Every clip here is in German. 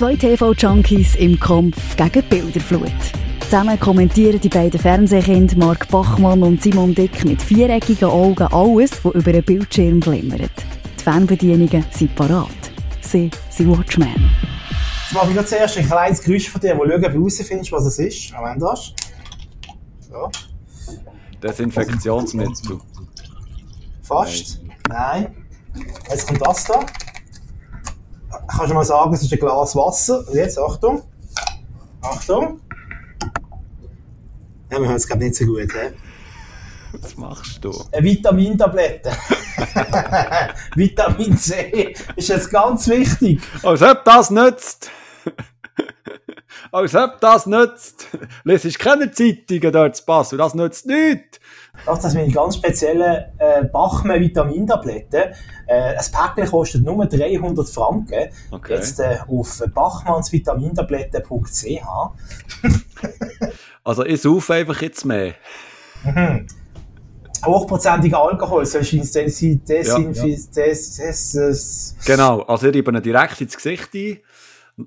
Zwei TV-Junkies im Kampf gegen Bilderflut. Zusammen kommentieren die beiden Fernsehkinder Mark Bachmann und Simon Dick mit viereckigen Augen alles, was über einen Bildschirm glimmert. Die Fernbedienungen sind parat. Sie sind Watchmen. Jetzt mache ich noch zuerst ein kleines Geräusch von dir, wo schauen, ob du herausfindest, was es ist. Am Ende hast. So. Desinfektionsmittel. Fast. Nein. Jetzt kommt das da. Kannst du mal sagen, es ist ein Glas Wasser. Und jetzt, Achtung. Achtung. Ja, wir hören es glaube nicht so gut. He? Was machst du? Eine Vitamintablette. Vitamin C ist jetzt ganz wichtig. Als ob das nützt! Als ob das nützt! Lesest keine Zeitungen dort zu passen, das nützt nichts! Das sind ganz spezielle äh, Bachmann Vitamintabletten. Äh, ein Päckchen kostet nur 300 Franken. Okay. Jetzt äh, auf bachmannsvitamintabletten.ch. Also ich sauf einfach jetzt mehr. Hochprozentiger Alkohol, so scheint es Ja, desinfiziert. Des, des, des, Genau, also ich reibe ihn direkt ins Gesicht ein,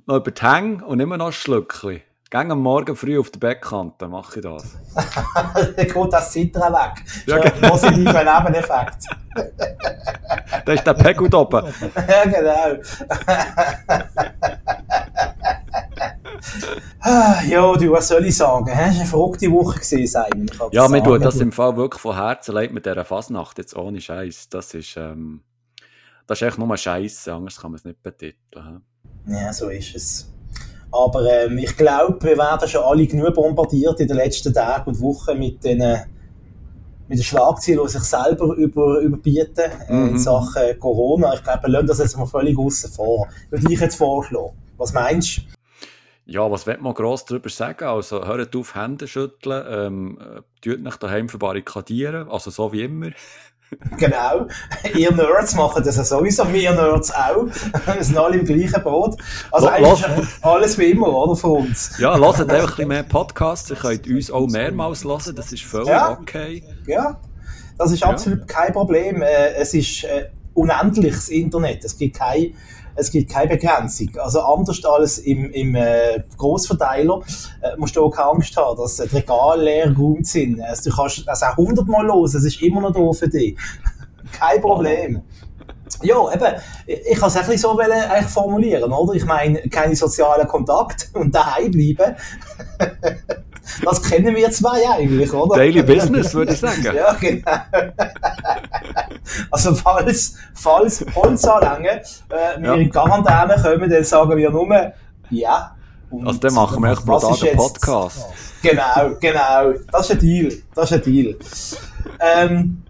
noch über die Hänge und immer noch ein Schlückchen. Gäng am Morgen früh auf der Bettkante mache ich das. Dann geht das Zittern weg. Ja, genau. Positiver Nebeneffekt. Da ist der Pegel oben. ja, genau. Ja, du, was soll ich sagen? Es war eine verrückte Woche, gewesen, Simon. Ja, mir tut das im Fall wirklich von Herzen leid mit dieser Fasnacht, jetzt ohne Scheiß. Das ist, ähm, das ist echt nur Scheiße, anders kann man es nicht betiteln. Ja, so ist es. Aber ähm, ich glaube, wir werden schon alle genug bombardiert in den letzten Tagen und Wochen mit den, äh, mit den Schlagzeilen, die sich selber über, überbieten äh, in Mhm. Sachen Corona. Ich glaube, wir lassen das jetzt mal völlig außen vor. Würde ich jetzt vorschlagen. Was meinst du? Ja, was will man gross darüber sagen? Also, hört auf, Hände schütteln, ähm, äh, tut nicht daheim verbarrikadieren, also so wie immer. Genau. Ihr Nerds machen das ja sowieso, wir Nerds auch. Wir sind alle im gleichen Boot. Also Lo- eigentlich alles wie immer, oder, für uns. Ja, hört einfach ein bisschen mehr Podcasts, ihr könnt uns auch mehrmals hören, das ist völlig Ja. okay. Ja, das ist absolut kein Problem. Äh, Es ist äh, unendlich, das Internet. Es gibt, kein, es gibt keine Begrenzung. Also anders als im, im äh, Grossverteiler äh, musst du auch keine Angst haben, dass die Regale leer geräumt sind. Also, du kannst das auch hundertmal los, es ist immer noch da für dich. kein Problem. Ja, eben, ich kann es ein so eigentlich formulieren, oder? Ich meine, keine sozialen Kontakte und daheim bleiben. das kennen wir zwei eigentlich, oder? Daily Business, würde ich sagen. Ja, genau. also falls, falls Holzanlänge äh, wir Ja. in Quarantäne kommen, dann sagen wir nur ja. Und Also dann machen wir echt einen jetzt- Podcast. Genau, genau. Das ist ein Deal. Das ist ein Deal. Ähm,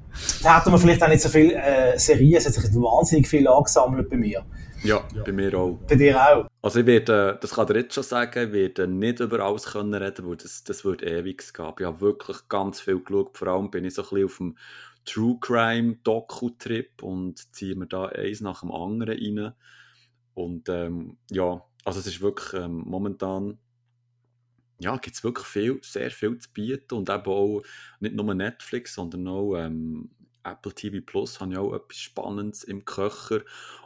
da hatten wir vielleicht auch nicht so viele äh, Serien, es hat sich wahnsinnig viel angesammelt bei mir. Ja, bei mir auch. Bei dir auch. Also ich werde, das kann ich jetzt schon sagen, ich werde nicht über alles können reden, weil das, das wird ewig gehen. Ich habe wirklich ganz viel geschaut, vor allem bin ich so ein bisschen auf dem True Crime Doku-Trip und ziehe mir da eins nach dem anderen rein. Und ähm, ja, also es ist wirklich ähm, momentan, ja, gibt es wirklich viel, sehr viel zu bieten und eben auch nicht nur Netflix, sondern auch ähm, Apple TV Plus habe ich auch etwas Spannendes im Köcher.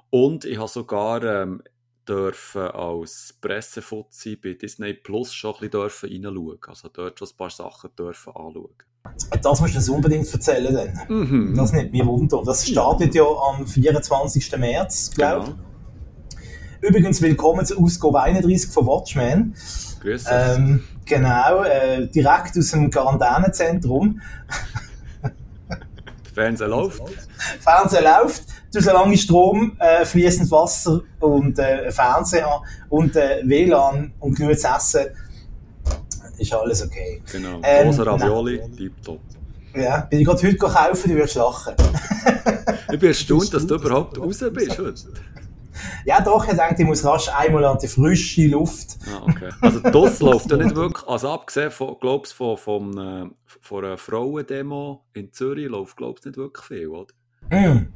Und ich habe sogar ähm, dürfen als Pressefuzzi bei Disney Plus schon ein bisschen dürfen reinschauen. Also dort schon ein paar Sachen dürfen anschauen. Das musst du uns unbedingt erzählen dann. Mhm. Das nimmt mich wunder. Das startet ja am 24. März, glaube ich. genau. Übrigens willkommen zur Ausgabe 31 von Watchmen. Grüß dich. Ähm, genau, äh, direkt aus dem Quarantänezentrum. Fernseher läuft. Fernseher läuft, du so lange Strom, äh, fließend Wasser und äh, Fernseher und äh, WLAN und genug zu essen. Ist alles okay. Genau. Ähm, Ravioli, tipptopp. Ja, bin ich gerade heute kaufen, du würdest lachen. Ich bin erstaunt, dass du überhaupt raus bist heute. Ja, doch, ich denke, ich muss rasch einmal an die frische Luft. Ah, okay. Also das läuft ja nicht wirklich, also abgesehen von, glaubst von, von, äh, von einer Frauendemo in Zürich läuft, glaubst nicht wirklich viel, oder? Mm.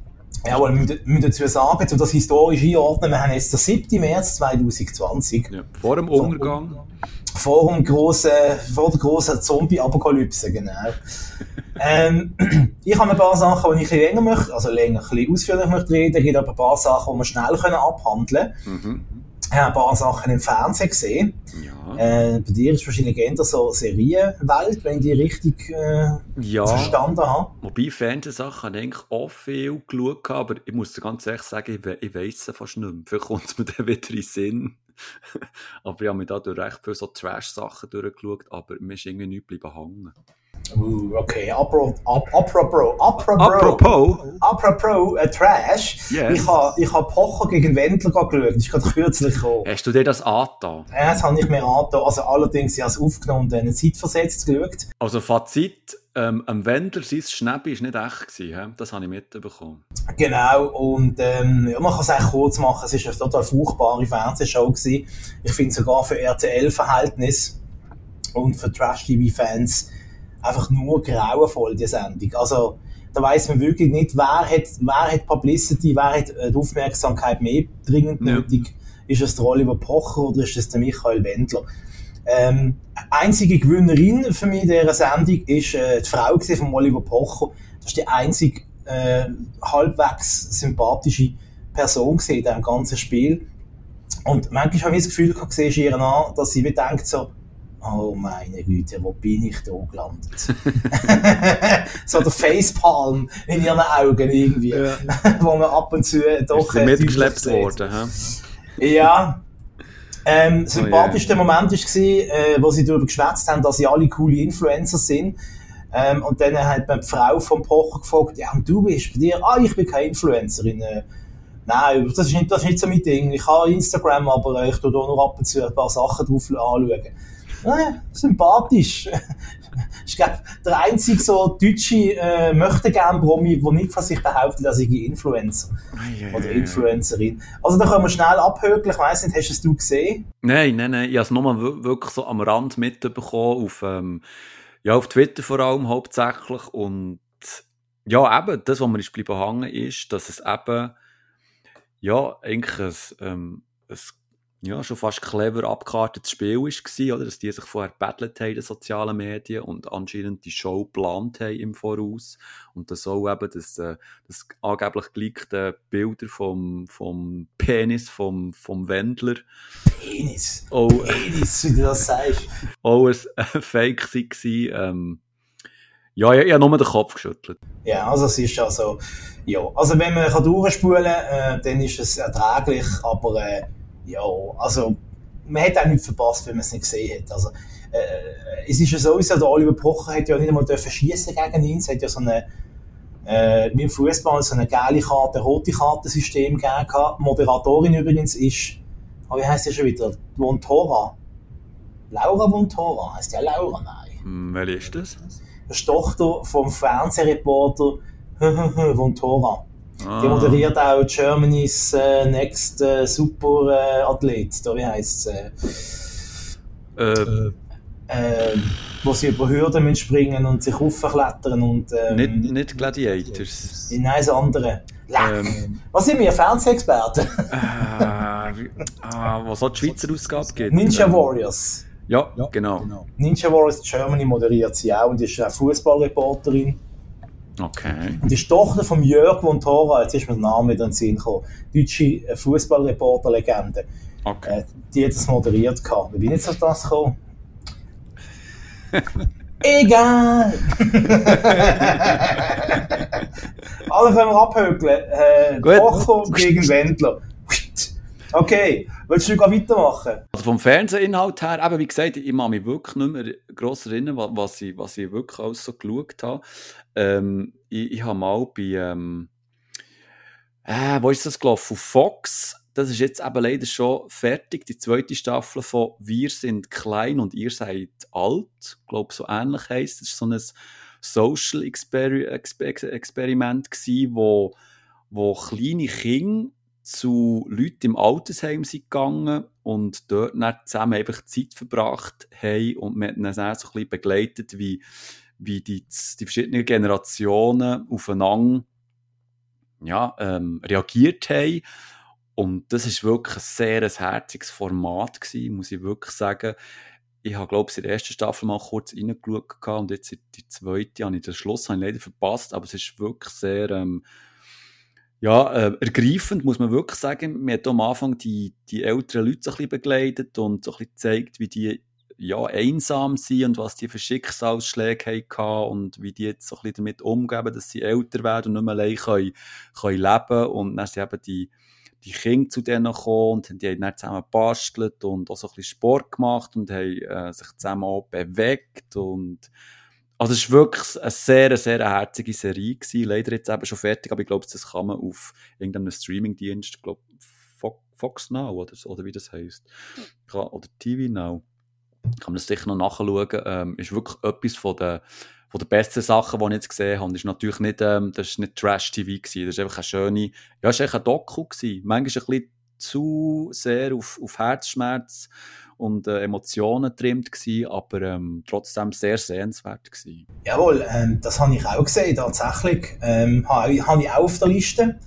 Ja, aber wir müssen- dazu sagen, um das historisch einordnen, wir haben jetzt den 7. März 2020, Ja. Vor dem Untergang. vor, dem grossen, vor der grossen Zombie-Apokalypse, genau. ähm, ich habe ein paar Sachen, die ich länger möchte, also länger, ein bisschen ausführlich möchte reden, es gibt aber ein paar Sachen, die wir schnell können abhandeln Mhm. Ich habe ein paar Sachen im Fernsehen gesehen. Ja. Äh, bei dir ist wahrscheinlich eher so Serienwelt, wenn ich die richtig äh, ja. verstanden habe. Wobei Fernsehsachen habe ich eigentlich auch viel geschaut, aber ich muss dir ganz ehrlich sagen, ich, we ich weiss es fast nicht mehr. Vielleicht kommt es mir dann wieder in den Sinn. aber ich habe mir da recht viele so Trash-Sachen durchgeschaut, aber mir ist irgendwie nichts bleiben hängen. Okay, apropos, apropos, apropos, Apropos, äh, Trash. Yes. Ich habe ich ha Pocher gegen Wendler geschaut, das ist gerade kürzlich gekommen. hast du dir das angetan? Ja, das habe ich mir angetan. Also allerdings, ich habe es aufgenommen und eine Zeit versetzt geschaut. Also Fazit, ähm, am Wendler sein Schnäppi war nicht echt. Gewesen? Das habe ich mitbekommen. Genau, und ähm, ja, man kann es eigentlich kurz machen, es war eine total furchtbare Fernsehshow. Gewesen. Ich finde sogar für RTL-Verhältnis und für Trash-TV-Fans einfach nur grauenvoll, die Sendung. Also, da weiß man wirklich nicht, wer hat, wer hat Publicity, wer hat äh, die Aufmerksamkeit mehr dringend Ja. nötig. Ist es der Oliver Pocher oder ist es der Michael Wendler? Ähm, einzige Gewinnerin für mich in dieser Sendung ist äh, die Frau von Oliver Pocher. Das ist die einzige äh, halbwegs sympathische Person gewesen in diesem ganzen Spiel. Und manchmal habe ich das Gefühl gehabt, du ihr an, dass sie wie denkt so, oh meine Güte, wo bin ich da gelandet? so der Facepalm in ihren Augen irgendwie, Ja. wo man ab und zu doch Ist äh, mitgeschleppt worden? Hä? Ja. Ähm, Oh sympathischster Moment war, äh, wo sie darüber geschwätzt haben, dass sie alle coole Influencer sind. Ähm, und dann hat man die Frau vom Pocher gefragt, ja, und du bist bei dir, ah, ich bin keine Influencerin. Äh, nein, das ist, nicht, das ist nicht so mein Ding. Ich habe Instagram, aber äh, ich tue da nur ab und zu ein paar Sachen drauf anschauen. Äh, sympathisch. ich glaube, der einzige so deutsche äh, möchte gern Promi, der nicht von sich behauptet, dass ich Influencer oder Influencerin. Also da können wir schnell abhökeln. Ich weiss nicht, hast du es du gesehen? Nein, nein, nein. Ich habe es nur mal wir- wirklich so am Rand mitbekommen, auf, ähm, ja, auf Twitter vor allem hauptsächlich. Und ja, eben, das, was mir ist bleiben hängen, ist, dass es eben, ja, eigentlich ein, ähm, ein ja, schon fast clever abgekartetes Spiel war, oder? Dass die sich vorher battlet haben in den sozialen Medien und anscheinend die Show geplant haben im Voraus. Und das auch eben das, äh, das angeblich geleakte Bilder vom, vom Penis vom, vom Wendler Penis. auch, Penis, wie du das sagst. auch ein äh, Fake war. Ähm, ja, ich, ich habe nur den Kopf geschüttelt. Ja, also es ist also, ja, also wenn man kann durchspulen kann, äh, dann ist es erträglich, aber äh, ja, also man hat auch nichts verpasst, wenn man es nicht gesehen hat. Also äh, es ist ja sowieso, der Oliver Pocher hat ja nicht einmal dürfen schießen gegen ihn, es hat ja so eine äh, wie im Fußball so eine gelbe Karte, rote Kartensystem gegeben. Moderatorin übrigens ist, oh, wie heißt sie schon wieder? Vontora. Laura Vontora, heißt ja Laura? Nein. Hm, Welche ist das? Das ist die Tochter vom Fernsehreporter Vontora. Die Ah, moderiert auch Germany's äh, Next äh, Super äh, Athlet, da wie heisst es? Äh, äh, äh, wo sie über Hürden müssen springen und sich hochklettern und ähm, nicht, nicht Gladiators. in eins andere. Ähm, Was sind wir, Fernsehexperten? äh, ah, was hat die Schweizer Ausgabe gibt? Ninja Warriors. Ja, genau. Ninja Warriors Germany moderiert sie auch und ist auch Fußballreporterin. Okay. Und die ist die Tochter von Jörg Vontora, jetzt ist mir der Name wieder in den Sinn gekommen, deutsche äh, Fußballreporter-Legende. okay. Äh, die hat das moderiert gehabt. Wie bin ich jetzt auf das gekommen? Egal! Alle können wir abhökeln. Äh, Gut. Pocher gegen Wendler. Okay, willst du weitermachen? Also vom Fernsehinhalt her, eben wie gesagt, ich kann mich wirklich nicht mehr gross erinnern, wa- was ich, was ich wirklich alles so geschaut habe. Ähm, ich, ich habe mal bei, ähm, äh, wo ist das gelaufen? Auf Fox. Das ist jetzt eben leider schon fertig, die zweite Staffel von Wir sind klein und ihr seid alt. Ich glaube, so ähnlich heisst es. Das war so ein Social Experi Exper Experiment, gewesen, wo, wo kleine Kinder zu Leuten im Altersheim sind gegangen und dort dann zusammen einfach Zeit verbracht haben und hat dann so ein bisschen begleitet, wie, wie die, die verschiedenen Generationen aufeinander ja, ähm, reagiert haben. Und das ist wirklich ein sehr ein herziges Format gewesen, muss ich wirklich sagen. Ich habe, glaube ich, in der ersten Staffel mal kurz reingeschaut und jetzt in die zweite habe ich den Schluss habe ich leider verpasst, aber es ist wirklich sehr, ähm, Ja, äh, ergreifend muss man wirklich sagen. Man hat am Anfang die, die älteren Leute so ein bisschen begleitet und so ein bisschen gezeigt, wie die ja, einsam sind und was die für Schicksalsschläge hatten und wie die jetzt so ein bisschen damit umgehen, dass sie älter werden und nicht mehr allein können, können leben Und dann sind eben die, die Kinder zu denen gekommen und die haben dann zusammen gebastelt und auch so ein bisschen Sport gemacht und haben äh, sich zusammen auch bewegt und also es war wirklich eine sehr, sehr herzige Serie gewesen. Leider jetzt eben schon fertig, aber ich glaube, das kann man auf irgendeinem Streamingdienst, ich glaube Fox Now oder, oder wie das heisst, oder TV Now, kann man das sicher noch nachschauen. Ähm, ist wirklich etwas von der von den besten Sachen, die ich jetzt gesehen habe, ist natürlich nicht, ähm, das ist nicht Trash-TV gewesen. Das ist einfach eine schöne, ja, es war ein Doku gewesen. Manchmal ein bisschen zu sehr auf, auf Herzschmerz und äh, Emotionen getrimmt gewesen, aber ähm, trotzdem sehr sehenswert gewesen. Jawohl, ähm, das habe ich auch gesehen, tatsächlich. Ähm, habe, habe ich auch auf der Liste.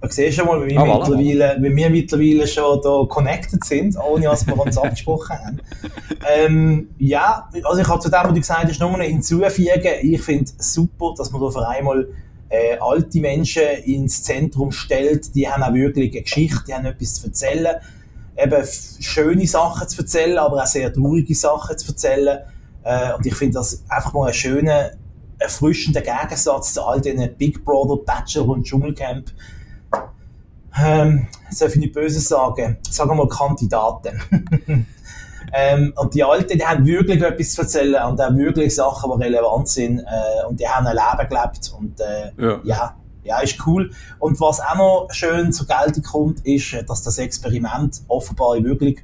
Da siehst du mal, wie wir, ah, mittlerweile, wie wir mittlerweile schon da connected sind, ohne dass wir uns abgesprochen haben. Ähm, ja, also ich habe zu dem, was du gesagt hast, nur noch hinzufügen. Ich finde es super, dass man da für einmal äh, alte Menschen ins Zentrum stellt. Die haben auch wirklich eine Geschichte, die haben etwas zu erzählen eben schöne Sachen zu erzählen, aber auch sehr traurige Sachen zu erzählen. Äh, und ich finde das einfach mal einen schönen, erfrischender Gegensatz zu all diesen Big Brother, Bachelor und Dschungelcamp. Ähm, soll ich nicht böse sagen, sagen wir mal Kandidaten. ähm, und die Alten, die haben wirklich etwas zu erzählen und auch wirklich Sachen, die relevant sind. Äh, und die haben ein Leben gelebt. Und äh, ja. ja ja, ist cool. Und was auch noch schön zur Geltung kommt, ist, äh, dass das Experiment offenbar wirklich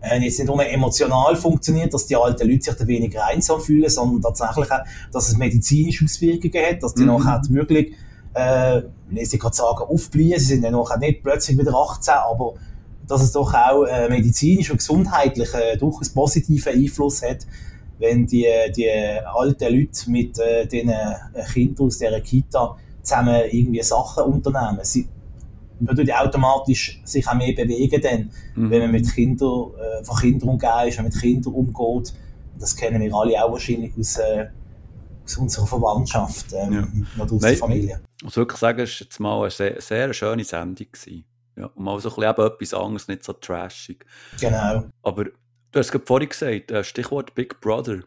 äh, jetzt nicht nur emotional funktioniert, dass die alten Leute sich da weniger einsam fühlen, sondern tatsächlich auch, dass es medizinische Auswirkungen hat, dass die mhm. nachher wirklich, äh, ich gerade sagen, aufbleiben, sie sind ja nachher nicht plötzlich wieder 18, aber dass es doch auch äh, medizinisch und gesundheitlich äh, durchaus positiven Einfluss hat, wenn die, die alten Leute mit äh, den äh, Kindern aus dieser Kita zusammen irgendwie Sachen unternehmen. Sie, man tut automatisch sich auch mehr bewegen dann, mhm. wenn man mit Kindern, äh, von Kindern umgeht ist, wenn man mit Kindern umgeht. Das kennen wir alle auch wahrscheinlich aus, äh, aus unserer Verwandtschaft ähm, ja. oder aus Nein, der Familie. Ich muss wirklich sagen, es war jetzt mal eine sehr, sehr schöne Sendung. Gewesen. Ja, und mal so ein bisschen etwas anderes, nicht so trashig. Genau. Aber du hast es vorhin gesagt, äh, Stichwort Big Brother.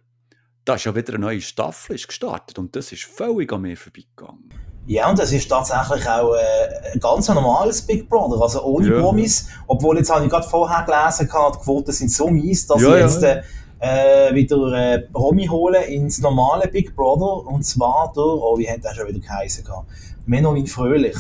Da ist ja wieder eine neue Staffel ist gestartet und das ist völlig an mir vorbeigegangen. Ja, und das ist tatsächlich auch äh, ein ganz normales Big Brother, also ohne ja. Promis. Obwohl, jetzt habe ich gerade vorher gelesen, die Quoten sind so mies, dass ja, sie jetzt äh, äh, wieder äh, Promi holen ins normale Big Brother. Und zwar durch, oh, wie hat der schon wieder geheißen? Menowin Fröhlich.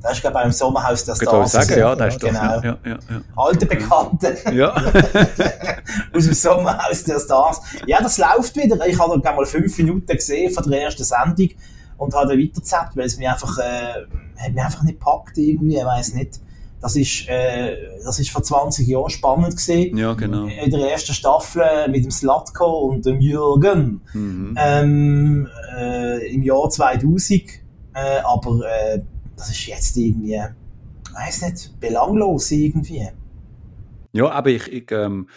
Das ist, glaube ich, beim Sommerhaus der Stars. Ich sagen, ja, das ist genau. Doch, ja, ja, ja. Alte Bekannte. Ja. Aus dem Sommerhaus der Stars. Ja, das läuft wieder. Ich habe da mal fünf Minuten gesehen von der ersten Sendung und habe dann weitergezappt, weil es mich einfach, äh, hat mich einfach nicht gepackt irgendwie, ich weiss nicht. Das ist, äh, das ist vor 20 Jahren spannend gesehen. Ja, genau. In der ersten Staffel mit dem Slatko und dem Jürgen. Mhm. Ähm, äh, Im Jahr 2000. Äh, aber äh, das ist jetzt irgendwie, weiß nicht, belanglos irgendwie. Ja, aber ich, ich ähm,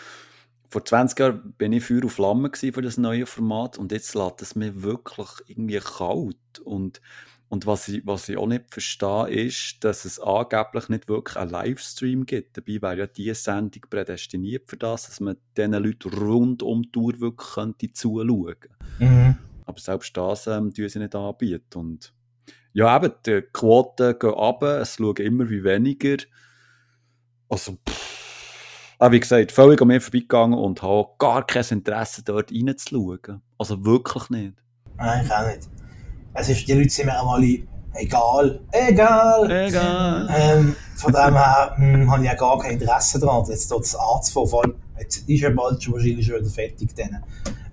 vor 20 Jahren bin ich Feuer auf Flamme für das neue Format und jetzt lässt es mir wirklich irgendwie kalt. Und, und was, ich, was ich auch nicht verstehe, ist, dass es angeblich nicht wirklich einen Livestream gibt. Dabei wäre ja diese Sendung prädestiniert für das, dass man diesen Leuten rund um die Tour wirklich könnte zuschauen mhm. Aber selbst das ähm, tun sie nicht anbieten. Und ja, eben, die Quoten gehen ab, es schauen immer wie weniger. Also, pff aber ah, wie gesagt, völlig an mir vorbeigegangen und habe gar kein Interesse, dort reinzuschauen. Also wirklich nicht. Nein, ich auch nicht. Es ist, die Leute sind mir auch alle egal. Egal! Egal! Ähm, von dem her hm, habe ich ja gar kein Interesse daran, jetzt dort das anzufangen. Jetzt ist ja bald schon wahrscheinlich schon wieder fertig dann,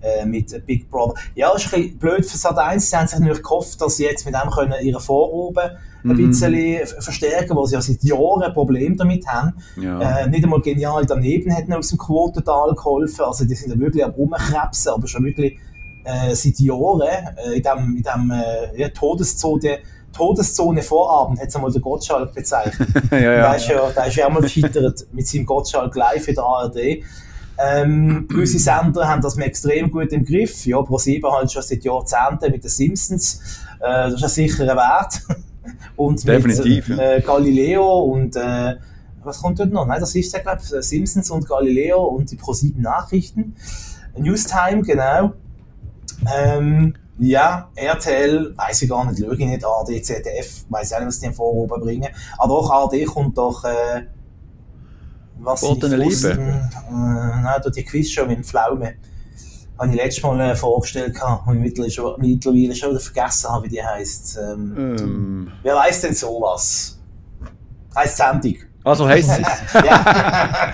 äh, mit Big Brother. Ja, ist ein bisschen blöd für Sat 1. Sie haben sich natürlich gehofft, dass sie jetzt mit dem können ihre Vorroben ein mhm. bisschen verstärken, weil sie ja seit Jahren ein Problem damit haben. Ja. Äh, nicht einmal genial daneben hätten aus dem Quotental geholfen. Also die sind ja wirklich am Umkrebsen, aber schon wirklich äh, seit Jahren äh, in dem, in dem äh, ja, Todeszone Todeszone Vorabend, hat es einmal der Gottschalk bezeichnet. ja, ja, da, ist ja, da ist ja einmal gescheitert mit seinem Gottschalk live in der ARD. Ähm, gewisse Sender haben das extrem gut im Griff. Ja, Pro7 halt schon seit Jahrzehnten mit den Simpsons. Äh, das ist ein sicherer Wert. und Definitiv, mit äh, Galileo und äh, was kommt dort noch? Nein, das ist ja, glaube ich, Simpsons und Galileo und die ProSieben Nachrichten. Newstime, genau. Ähm, ja, RTL, weiß ich gar nicht, schaue ich nicht, AD, ZDF, weiß auch nicht, was die vor oben bringen. Aber auch AD kommt doch, äh, was Boden Liebe. Äh, nein, die Quizshow mit dem Pflaume. Habe ich letztes Mal äh, vorgestellt, und ich mittlerweile schon, mittlerweile schon wieder vergessen habe, wie die heisst. Ähm, Ähm, Wer weiß denn sowas? Heißt Sendung. Also heisst sie. ja.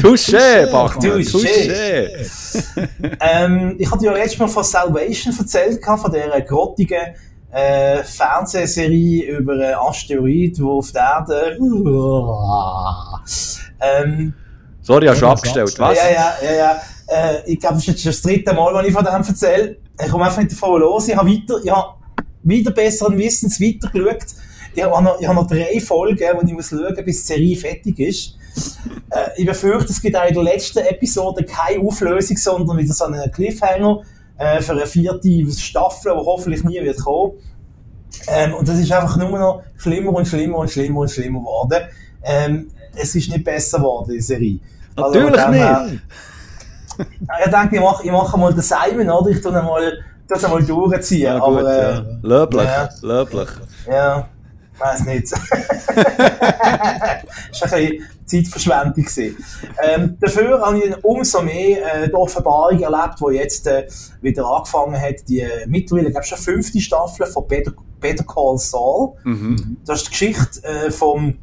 Touché, Bachmann. Touché. Ähm, ich hatte ja letztes Mal von Salvation erzählt, von dieser grottigen äh, Fernsehserie über einen Asteroid, der auf der Erde. ähm, Sorry, hast du abgestellt. Was? Ja, ja, ja, ja. Äh, ich glaube, das ist jetzt schon das dritte Mal, wenn ich von dem erzähle. Ich komme einfach nicht davon los. Ich habe weiter, ich habe wieder besseren Wissens weitergeschaut. Ich habe noch, ich habe noch drei Folgen, die ich muss schauen muss, bis die Serie fertig ist. Äh, ich befürchte, es gibt auch in der letzten Episode keine Auflösung, sondern wieder so einen Cliffhanger äh, für eine vierte Staffel, die hoffentlich nie wird kommen. Ähm, und das ist einfach nur noch schlimmer und schlimmer und schlimmer und schlimmer geworden. Ähm, es ist nicht besser geworden, die Serie. Also, Natürlich her- nicht. ich denke, ich mache, ich mache mal den Simon, oder? Ich tue mal, das einmal durchziehen. Ja, gut, aber, äh, ja. Löblich, ja. löblich. ja, weiß nicht. das war ein bisschen Zeitverschwendung. Ähm, dafür habe ich umso mehr äh, die Offenbarung erlebt, die jetzt äh, wieder angefangen hat, die äh, mittlerweile, glaube ich, schon fünfte Staffel von Better, Better Call Saul. Mhm. Das ist die Geschichte äh, vom,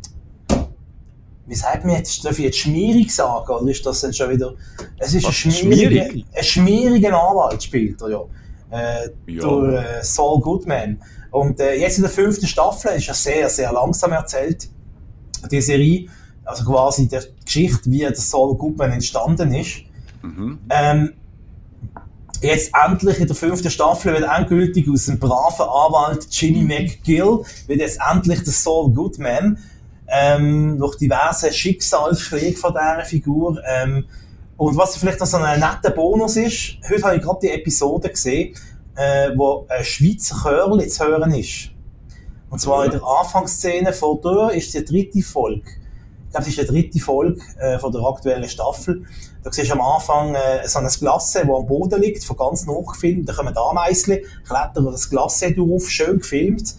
wie sagt man jetzt, darf ich jetzt schmierig sagen, oder ist das dann schon wieder, es ist ein schmieriger, schmierig? ein schmieriger Anwalt spielt er ja, äh, Ja. durch äh, Saul Goodman. Und äh, jetzt in der fünften Staffel ist ja sehr, sehr langsam erzählt, die Serie, also quasi die Geschichte, wie der Saul Goodman entstanden ist. Mhm. Ähm, jetzt endlich in der fünften Staffel wird endgültig aus dem braven Anwalt Jimmy McGill wird jetzt endlich der Saul Goodman ähm, durch diverse Schicksalsschläge von dieser Figur. Ähm, und was vielleicht noch so ein netter Bonus ist, heute habe ich gerade die Episode gesehen, äh, wo ein Schweizer Chörl zu hören ist. Und zwar in der Anfangsszene von der ist die dritte Folge. Ich glaube, es ist die dritte Folge äh, von der aktuellen Staffel. Da siehst du am Anfang äh, so ein Glasse, das am Boden liegt, von ganz nah gefilmt. Da kommen Ameisli, klettern das Glasse drauf, schön gefilmt.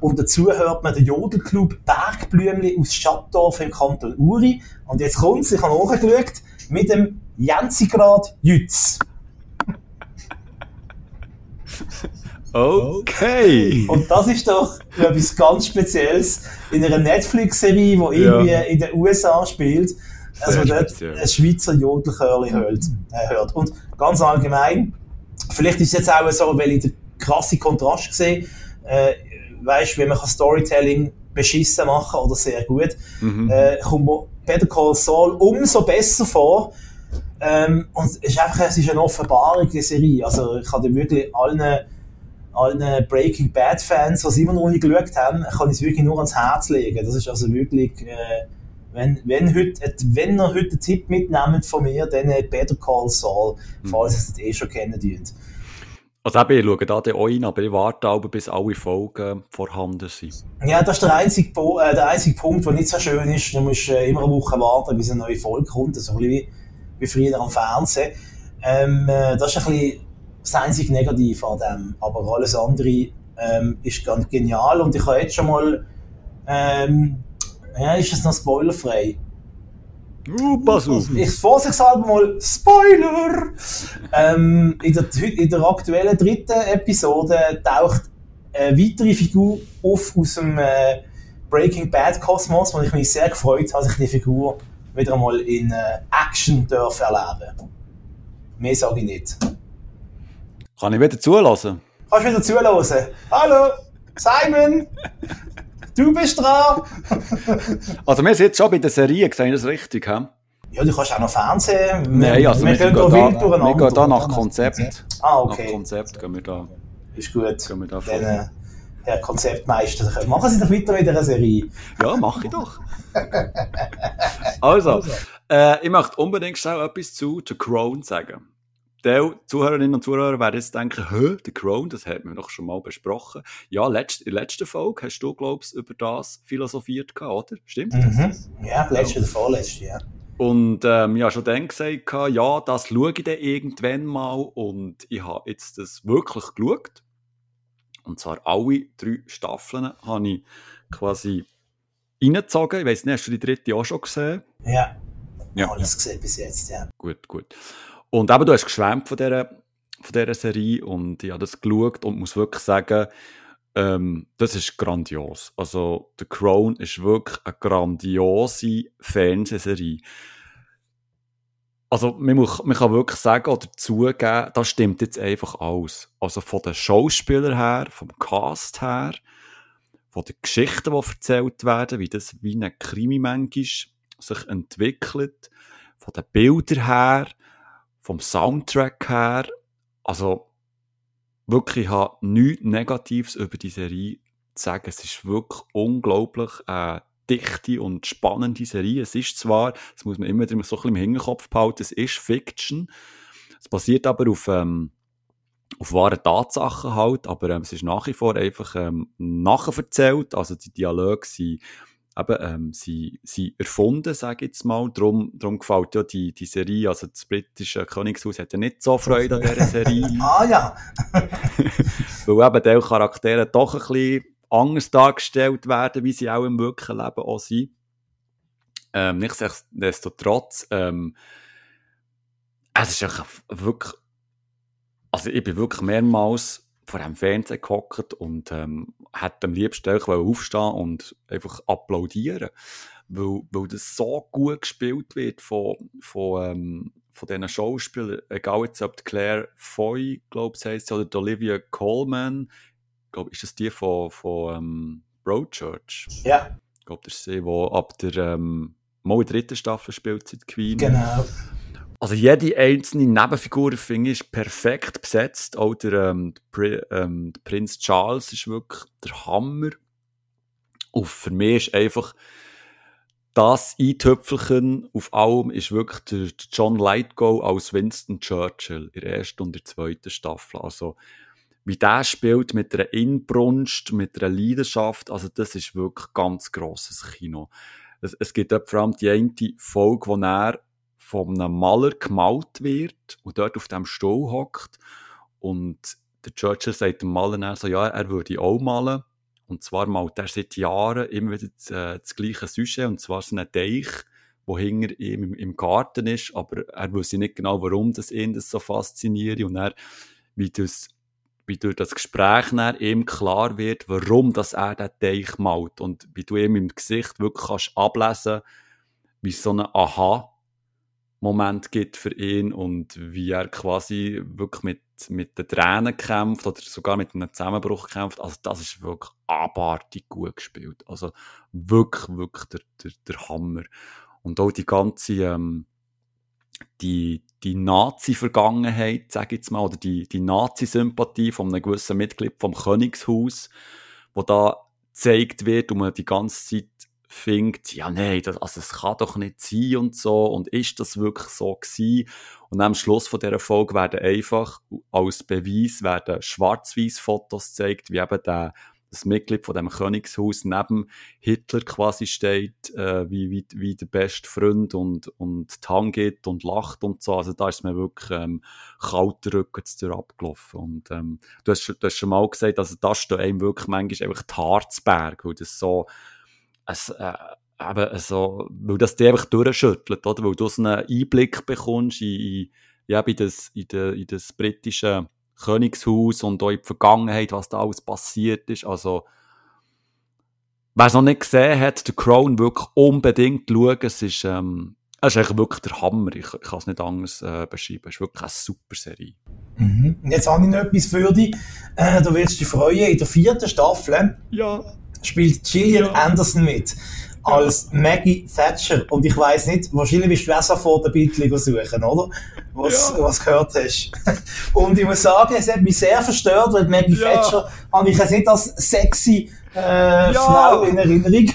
Und dazu hört man den Jodelclub Bergblümli aus Schattdorf im Kanton Uri. Und jetzt kommt ich habe nachgeschaut, mit dem Jensigrad Jütz. Okay. Und das ist doch etwas ganz Spezielles in einer Netflix-Serie, die irgendwie Ja. in den USA spielt, dass man dort ein Schweizer Jodelchörli hört, äh, hört. Und ganz allgemein, vielleicht ist es jetzt auch so, weil ich den krassen Kontrast sehe, äh, weißt, wie man Storytelling beschissen machen oder sehr gut, Mhm. äh, kommt mir Better Call Saul umso besser vor. Ähm, und es ist einfach, es ist eine Offenbarung, die Serie. Also ich kann dir wirklich allen, allen Breaking Bad Fans, die immer noch nicht geschaut haben, kann ich es wirklich nur ans Herz legen. Das ist also wirklich, äh, wenn, wenn, heute, wenn ihr heute einen Tipp mitnehmt von mir, dann äh, Better Call Saul, falls ihr es eh schon kennen dürft. Also eben, ich schaue da auch rein, aber ich warte aber, bis alle Folgen vorhanden sind. Ja, das ist der einzige, Po- äh, der einzige Punkt, der nicht so schön ist. Du musst äh, immer eine Woche warten, bis eine neue Folge kommt. So ein bisschen wie, wie früher am Fernsehen. Ähm, äh, das ist ein bisschen das einzige Negative an dem. Aber alles andere ähm, ist ganz genial. Und ich habe jetzt schon mal, ähm, ja, ist es noch spoilerfrei? Uh, pass auf. Ich vorsichtshalber mal Spoiler! ähm, in, der, in der aktuellen dritten Episode taucht eine weitere Figur auf aus dem äh, Breaking Bad Kosmos, und ich mich sehr gefreut habe, dass ich die Figur wieder einmal in äh, Action darf erleben. Mehr sage ich nicht. Kann ich wieder zulassen? Kannst du wieder zuhören? Hallo, Simon! Du bist dran! Also wir sind jetzt schon bei der Serie, sehe ich das richtig? He? Ja, du kannst auch noch Fernsehen. Nein, also wir, wir gehen, da wild durcheinander. wir gehen da nach Konzept. Ah, Nach okay. Konzept gehen wir da. Ist gut. Gehen wir da Dann, äh, Herr Konzeptmeister, machen Sie doch weiter mit dieser Serie. Ja, mache ich doch. also, äh, ich möchte unbedingt schnell etwas zu The Crown sagen. Die Zuhörerinnen und Zuhörer werden jetzt denken, hä, The Crown, das hat man doch schon mal besprochen. Ja, letzt, in der letzten Folge hast du, glaubst über das philosophiert gehabt, oder? Stimmt das? Mhm. Ja, letzte oder vorletzte, ja. Und ähm, ich habe schon dann gesagt, ja, das schaue ich dann irgendwann mal. Und ich habe jetzt das wirklich geschaut. Und zwar alle drei Staffeln habe ich quasi reingezogen. Ich weiß nicht, hast du die dritte auch schon gesehen? Ja. Ja. Alles gesehen bis jetzt, ja. Gut, gut. Und eben, du hast geschwärmt von dieser, von dieser Serie und ich habe das geschaut und muss wirklich sagen, ähm, das ist grandios. Also, The Crown ist wirklich eine grandiose Fernsehserie. Also, man, muss, man kann wirklich sagen oder zugeben, das stimmt jetzt einfach alles. Also, von den Schauspielern her, vom Cast her, von den Geschichten, die erzählt werden, wie das wie eine Krimi sich entwickelt, von den Bildern her, vom Soundtrack her, also wirklich, ich nichts Negatives über die Serie zu sagen. Es ist wirklich unglaublich äh, dichte und spannende Serie. Es ist zwar, das muss man immer so ein bisschen im Hinterkopf behalten, es ist Fiction. Es basiert aber auf, ähm, auf wahren Tatsachen halt, aber ähm, es ist nach wie vor einfach ähm, nacherzählt. Also die Dialoge sind eben, ähm, sie, sie erfunden, sage ich jetzt mal. Darum, darum gefällt ja die, die Serie, also das britische Königshaus hat ja nicht so Freude an dieser Serie. ah ja! Weil eben diese Charaktere doch ein bisschen anders dargestellt werden, wie sie auch im wirklichen Leben auch sind. Ähm, nichtsdestotrotz, ähm, es ist wirklich, also ich bin wirklich mehrmals vor dem Fernseher gehockt und ähm, hätte am liebsten auch aufstehen und einfach applaudieren, weil, weil das so gut gespielt wird von, von, ähm, von diesen Schauspielern, egal jetzt ob Claire Foy, glaube ich, heißt oder Olivia Coleman, glaube ist das die von, von ähm, Broadchurch? Ja. Ich glaube, das ist sie, die ab der ähm, mal dritten Staffel spielt seit Queen. Genau. Also jede einzelne Nebenfigur, finde ich, perfekt besetzt. Auch der, ähm, der, ähm, der Prinz Charles ist wirklich der Hammer. Und für mich ist einfach das Eintöpfelchen auf allem ist wirklich der John Lightgo als Winston Churchill in der ersten und der zweiten Staffel. Also, wie der spielt mit einer Inbrunst, mit einer Leidenschaft, also das ist wirklich ganz grosses Kino. Es, es gibt vor allem die eine Folge, wo er von einem Maler gemalt wird und dort auf dem Stuhl hockt. Und der Churchill sagt dem Maler dann so, ja, er würde auch malen. Und zwar malt er seit Jahren immer wieder das, äh, das gleiche Sujet, und zwar so einen Teich, der hinter ihm im, im, Garten ist, aber er wusste nicht genau, warum das ihn das so fasziniert. Und er, wie, das, wie durch das Gespräch ihm klar wird, warum das er den Teich malt. Und wie du ihm im Gesicht wirklich kannst ablesen wie so eine Aha- Moment gibt für ihn und wie er quasi wirklich mit, mit den Tränen kämpft oder sogar mit einem Zusammenbruch kämpft. Also das ist wirklich abartig gut gespielt. Also wirklich, wirklich der, der, der Hammer. Und auch die ganze, ähm, die, die Nazi-Vergangenheit, sage ich jetzt mal, oder die, die Nazi-Sympathie von einem gewissen Mitglied vom Königshaus, wo da gezeigt wird und man die ganze Zeit findet, ja, nein, das, also es kann doch nicht sein und so, und ist das wirklich so gewesen? Und am Schluss von dieser Folge werden einfach als Beweis werden schwarz-weiß Fotos gezeigt, wie eben der, das Mitglied von dem Königshaus neben Hitler quasi steht, äh, wie, wie, wie der beste Freund und, und tanget und lacht und so. Also da ist mir wirklich ähm, kalter Rücken zu abgelaufen. Und ähm, du, hast, du hast schon mal gesagt, also das steht einem wirklich manchmal einfach die Harzberg, weil das so es, äh, eben so, weil das dich einfach durchschüttelt, oder? Weil du so einen Einblick bekommst in, in, ja, in, das, in, de, in das britische Königshaus und auch in die Vergangenheit, was da alles passiert ist. Also, wer es noch nicht gesehen hat, The Crown wirklich unbedingt schauen. Es ist, ähm, es ist eigentlich wirklich der Hammer. Ich, ich kann es nicht anders äh, beschreiben. Es ist wirklich eine super Serie. Mhm. Jetzt habe ich noch etwas für dich. Äh, du wirst dich freuen. In der vierten Staffel ja spielt Gillian ja. Anderson mit als Maggie Thatcher. Und ich weiß nicht, wahrscheinlich bist du besser vor der Bildung suchen, oder? Was, ja. was gehört hast. Und ich muss sagen, es hat mich sehr verstört, weil Maggie ja. Thatcher habe ich jetzt nicht als sexy äh, ja. Frau in Erinnerung.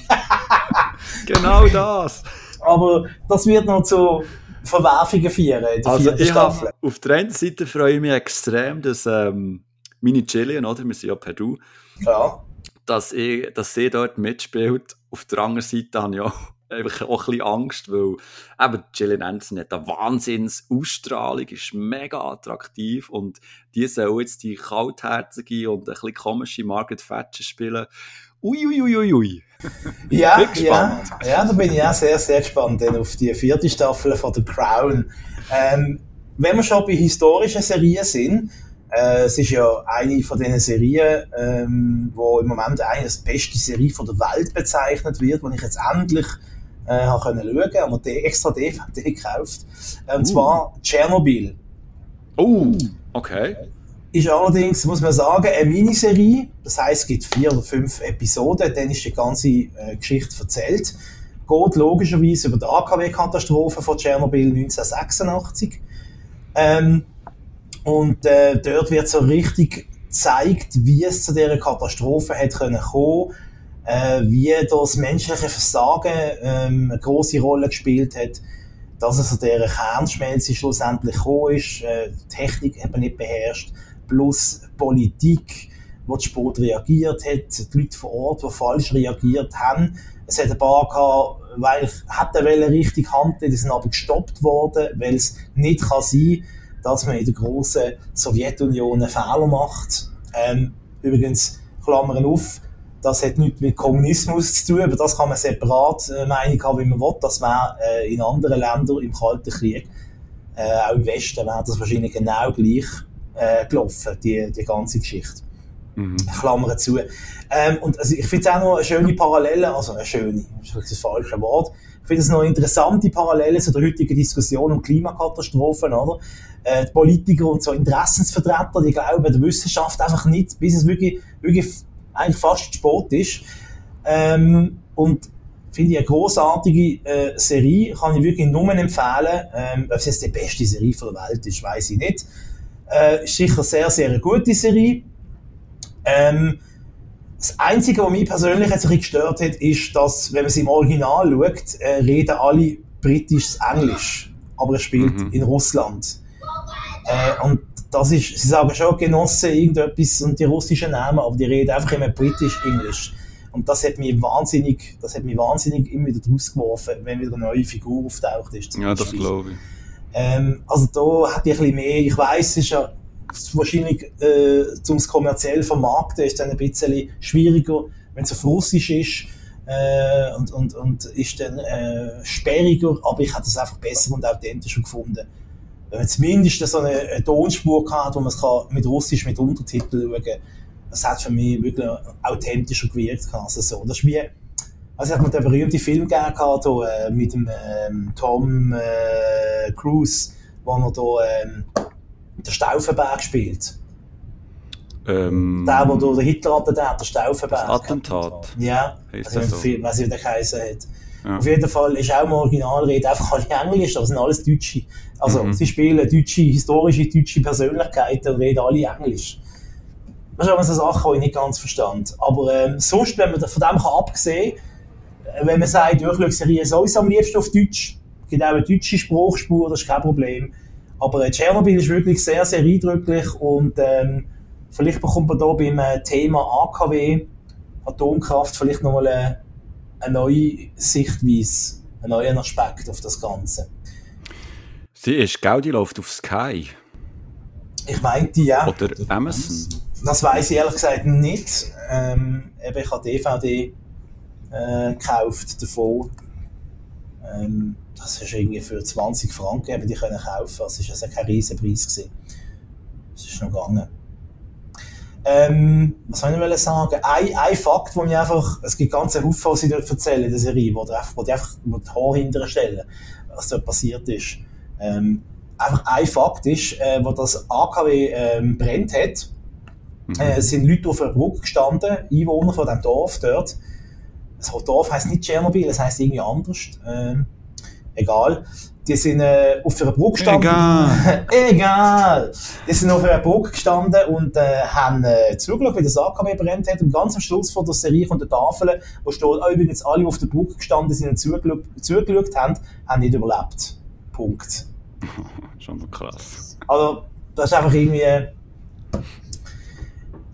genau das. Aber das wird noch zu Verwerfungen in der also vierten Staffel. Hab, auf der einen Seite freue ich mich extrem, dass ähm, meine Gillian, oder? Wir sind ja per Du. Ja. Dass, ich, dass sie dort mitspielt. Auf der anderen Seite habe ich auch einfach auch ein bisschen Angst, weil eben Gillian Anderson hat eine Wahnsinns-Ausstrahlung, ist mega attraktiv und die soll jetzt die kaltherzige und ein bisschen komische Margaret Thatcher spielen. Uiuiuiui. Ui, ui, ui. Ja, ja, ja, da bin ich auch sehr, sehr gespannt auf die vierte Staffel von The Crown. Ähm, wenn wir schon bei historischen Serien sind, äh, es ist ja eine von diesen Serien, ähm, wo im Moment eine als beste Serie von der Welt bezeichnet wird, wo ich jetzt endlich äh, habe können schauen, haben wir extra DVD gekauft. Und uh. zwar Tschernobyl. Oh, okay. Ist allerdings, muss man sagen, eine Miniserie. Das heisst, es gibt vier oder fünf Episoden, dann ist die ganze äh, Geschichte erzählt. Geht logischerweise über die AKW-Katastrophe von Tschernobyl 1986. Ähm, und äh, dort wird so richtig gezeigt, wie es zu dieser Katastrophe können kommen äh, wie das menschliche Versagen ähm, eine große Rolle gespielt hat, dass es zu dieser Kernschmelze schlussendlich gekommen ist, äh, Technik eben nicht beherrscht, plus Politik, wo die Sport reagiert hat, die Leute vor Ort, die falsch reagiert haben. Es hat ein paar gehabt, weil ich hätte richtig handeln, die sind aber gestoppt worden, weil es nicht kann sein, dass man in der großen Sowjetunion einen Fehler macht. Ähm, übrigens, Klammern auf, das hat nichts mit Kommunismus zu tun, aber das kann man separat äh, Meinung haben, wie man will. Das wäre äh, in anderen Ländern im Kalten Krieg, äh, auch im Westen, wäre das wahrscheinlich genau gleich äh, gelaufen, die, die ganze Geschichte. Mhm. Klammer zu. Ähm, und also ich finde es auch noch eine schöne Parallele, also eine schöne, das ist das falsche Wort. Ich finde es noch eine interessante Parallele zu der heutigen Diskussion um Klimakatastrophen, oder? Äh, die Politiker und so Interessensvertreter, die glauben der Wissenschaft einfach nicht, bis es wirklich, wirklich eigentlich fast Sport ist. Ähm, und finde ich eine großartige äh, Serie, kann ich wirklich nur empfehlen. Ähm, ob es jetzt die beste Serie der Welt ist, weiß ich nicht. Äh, ist sicher sehr, sehr eine gute Serie. Ähm, das Einzige, was mich persönlich jetzt ein gestört hat, ist, dass, wenn man es im Original schaut, äh, reden alle britisches Englisch. Aber er spielt mhm. in Russland. Äh, und das ist, sie sagen schon Genossen irgendetwas und die russischen Namen, aber die reden einfach immer britisch Englisch. Und das hat mich wahnsinnig, das hat mich wahnsinnig immer wieder rausgeworfen, wenn wieder eine neue Figur auftaucht ist. Ja, das glaube ich. Ähm, also da hat ich ein bisschen mehr, ich weiß, es ist ja wahrscheinlich, äh, um es kommerziell vermarkten, ist dann ein bisschen schwieriger, wenn es auf Russisch ist, äh, und, und, und ist dann äh, sperriger, aber ich habe das einfach besser und authentischer gefunden wenn man zumindest so eine, eine Tonspur hat, wo man es mit Russisch mit Untertiteln schauen kann, das hat für mich wirklich authentischer gewirkt. Also so. Das ist wie, also ich habe den berühmten Film gegeben, hier, äh, mit dem ähm, Tom äh, Cruise, wo er hier ähm, der Stauffenberg spielt. Ähm, der, wo der Hitler-Attentat, der Stauffenberg. Das Attentat. Ja, also, so. Film, weiß ich, wie der geheißen hat. Ja. Auf jeden Fall ist auch im Originalrede einfach alle Englisch, das sind alles Deutsche. Also, mhm. sie spielen deutsche, historische deutsche Persönlichkeiten und reden alle Englisch. Das ist aber so eine Sache, die ich nicht ganz verstand. Aber ähm, sonst, wenn man von dem kann abgesehen wenn man sagt, ich schaue Serien sowieso am liebsten auf Deutsch, es gibt auch eine deutsche Spruchspur, das ist kein Problem. Aber äh, Tschernobyl ist wirklich sehr, sehr eindrücklich und ähm, vielleicht bekommt man da beim äh, Thema AKW, Atomkraft, vielleicht nochmal eine, eine neue Sichtweise, einen neuen Aspekt auf das Ganze. Sie ist, gell, die läuft auf Sky. Ich meinte ja. Oder Amazon. Das weiß ich ehrlich gesagt nicht. Ähm, eben, ich habe DVD äh, gekauft davon. Ähm, das ist irgendwie für 20 Franken, eben, die können kaufen. Das ist also kein Riesenpreis gewesen. Das ist noch gegangen. Ähm, was soll ich sagen? Ein, ein Fakt, wo mir einfach, es gibt ganze Haufen, was ich dort erzähle in der Serie, wo die, wo die einfach wo die Haare hinterher stellen, was dort passiert ist. Ähm, einfach ein Fakt ist, äh, wo das AKW ähm, brennt hat, mhm. äh, sind Leute auf einer Brücke gestanden, Einwohner von dem Dorf dort. Das Dorf heisst nicht Tschernobyl, es heisst irgendwie anders. Ähm, egal. Die sind äh, auf einer Brücke gestanden. Egal. egal. Die sind auf einer Brücke gestanden und äh, haben äh, zugeschaut, wie das AKW brennt hat. Und ganz am Schluss von der Serie von der Tafel, wo steht, oh, übrigens alle, die auf der Brücke gestanden sind und zugeschaut, zugeschaut haben, haben nicht überlebt. Punkt. Schon krass. Also, das ist einfach irgendwie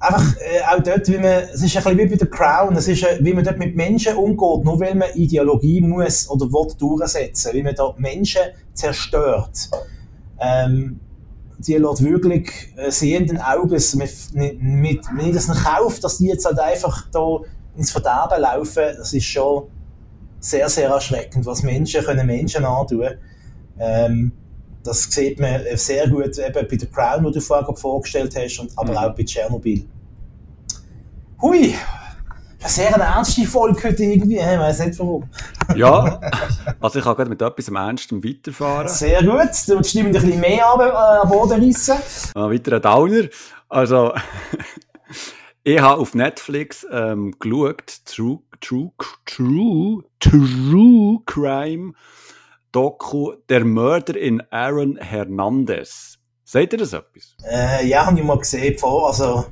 einfach äh, auch dort, wie man, es ist ein bisschen wie bei der Crown, es ist, äh, wie man dort mit Menschen umgeht, nur weil man Ideologie muss oder will durchsetzen, wie man dort Menschen zerstört. Ähm, die lässt wirklich äh, sehenden Auges mit, mit, wenn das nicht kauft, dass die jetzt halt einfach da ins Verderben laufen, das ist schon sehr, sehr erschreckend, was Menschen können Menschen antun. Ähm, das sieht man sehr gut eben bei der Crown, die du vorher vorgestellt hast, und, aber mhm. auch bei Tschernobyl. Hui, eine sehr ernste Folge heute irgendwie, ich weiß nicht warum. ja, also ich kann gerade mit etwas am Ernstem weiterfahren. Sehr gut, du stimmen ein bisschen mehr an, äh, Boden reissen. Ah, weiter ein Downer. Also, ich habe auf Netflix ähm, geschaut, True, True, True, True Crime Doku Der Mörder in Aaron Hernandez. Seht ihr das etwas? Äh, ja, habe ich mal gesehen. Vor, also,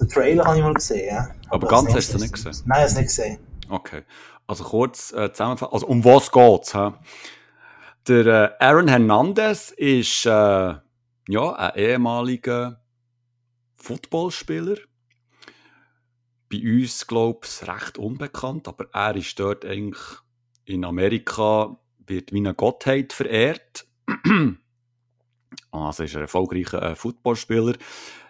den Trailer habe ich mal gesehen. Ja. Aber, Aber ganz hast du nicht gesehen? Nein, ich habe es nicht gesehen. Okay. Also kurz äh, zusammenfassen. Also um was geht's? He? Der äh, Aaron Hernandez ist äh, ja, ein ehemaliger Footballspieler. Bei uns, glaube ich, recht unbekannt, aber er ist dort eigentlich in Amerika wird wie eine Gottheit verehrt. also ist ein erfolgreicher äh, Footballspieler.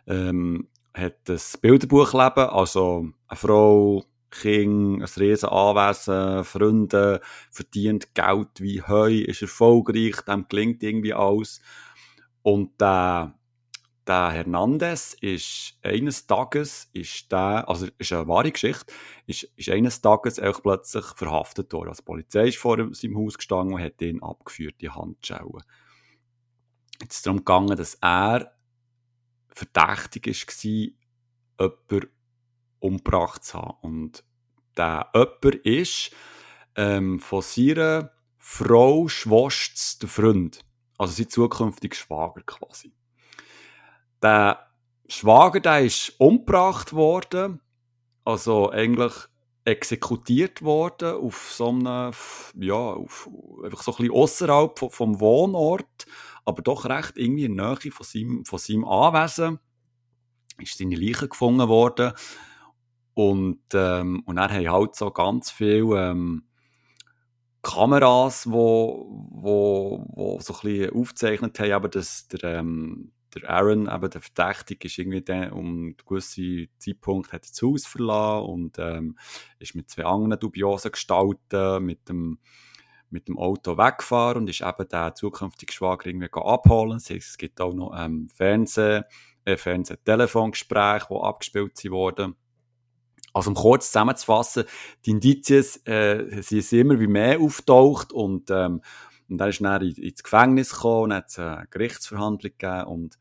Ähm, hat ein Bilderbuchleben, also eine Frau, Kind, ein riesen Anwesen, Freunde, verdient Geld wie Heu, ist erfolgreich, dem gelingt irgendwie alles. Und der der Hernandez ist eines Tages, ist der, also ist eine wahre Geschichte, ist, ist eines Tages auch plötzlich verhaftet worden. Also die Polizei ist vor seinem Haus gestanden und hat ihn abgeführt, die Handschellen. Jetzt ist es darum gegangen, dass er verdächtig war, jemanden umgebracht zu haben. Und der jemand ist ähm, von seiner Frau Schwosters der Freund. Also sein zukünftiger Schwager quasi. Der Schwager, der ist umgebracht worden, also eigentlich exekutiert worden auf so einem, ja, auf, einfach so ein bisschen außerhalb vom, Wohnort, aber doch recht irgendwie in der Nähe von seinem, von seinem Anwesen ist seine Leiche gefunden worden. Und, ähm, und er hat halt so ganz viele ähm, Kameras, wo, wo, wo so ein bisschen aufgezeichnet haben, aber dass der, ähm, der Aaron, eben der Verdächtige, ist irgendwie dann um einen gewissen Zeitpunkt hat das Haus verlassen und ähm, ist mit zwei anderen dubiosen Gestalten mit dem, mit dem Auto weggefahren und ist eben der zukünftige Schwager irgendwie abholen. Es gibt auch noch ähm, Fernseh, äh, Fernseh-Telefongespräche, die abgespielt wurden. Also um kurz zusammenzufassen, die Indizien äh, sind immer wie mehr auftaucht und ähm, und er ist dann ins Gefängnis gekommen und hat eine Gerichtsverhandlung gegeben. Und,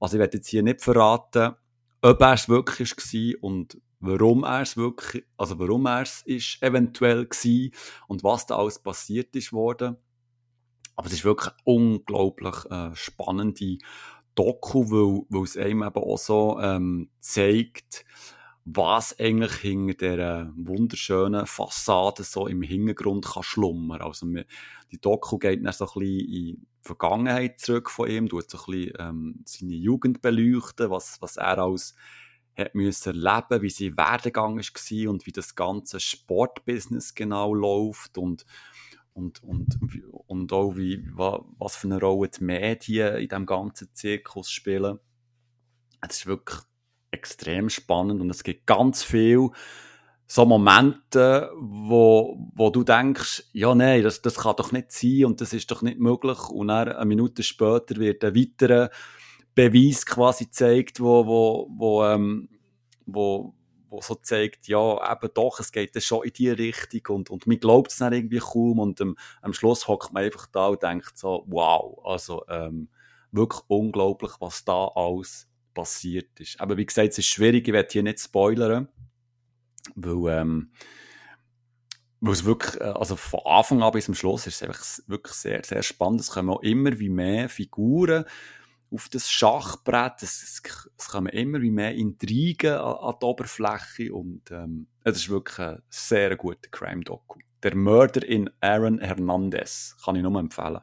also ich werde jetzt hier nicht verraten, ob er es wirklich war und warum er es wirklich, also warum er es ist eventuell war und was da alles passiert ist worden. Aber es ist wirklich eine unglaublich äh, spannende Doku, weil, weil es einem eben auch so ähm, zeigt, was eigentlich hinter dieser wunderschönen Fassade so im Hintergrund kann schlummern. Also die Doku geht dann so ein bisschen in die Vergangenheit zurück von ihm, tut so ein bisschen ähm, seine Jugend beleuchten, was, was er als hat müssen erleben, wie sein Werdegang war und wie das ganze Sportbusiness genau läuft und und, und, und auch wie, was für eine Rolle die Medien in diesem ganzen Zirkus spielen. Es ist wirklich extrem spannend und es gibt ganz viel so Momente, wo, wo du denkst, ja, nein, das, das kann doch nicht sein und das ist doch nicht möglich. Und dann eine Minute später wird ein weiterer Beweis quasi gezeigt, wo, wo, wo, ähm, wo, wo so zeigt, ja, eben doch, es geht dann schon in die Richtung und, und man glaubt es dann irgendwie kaum und ähm, am Schluss hockt man einfach da und denkt so, wow, also ähm, wirklich unglaublich, was da alles passiert ist. Aber wie gesagt, es ist schwierig, ich werde hier nicht spoilern, weil, ähm, weil es wirklich, äh, also von Anfang an bis zum Schluss ist es wirklich sehr, sehr spannend. Es kommen auch immer wie mehr Figuren auf das Schachbrett. Es, es, es kommen immer wie mehr Intrigen an, an die Oberfläche und ähm, es ist wirklich ein sehr guter Crime-Doku. Der Mörder in Aaron Hernandez. Kann ich nur empfehlen.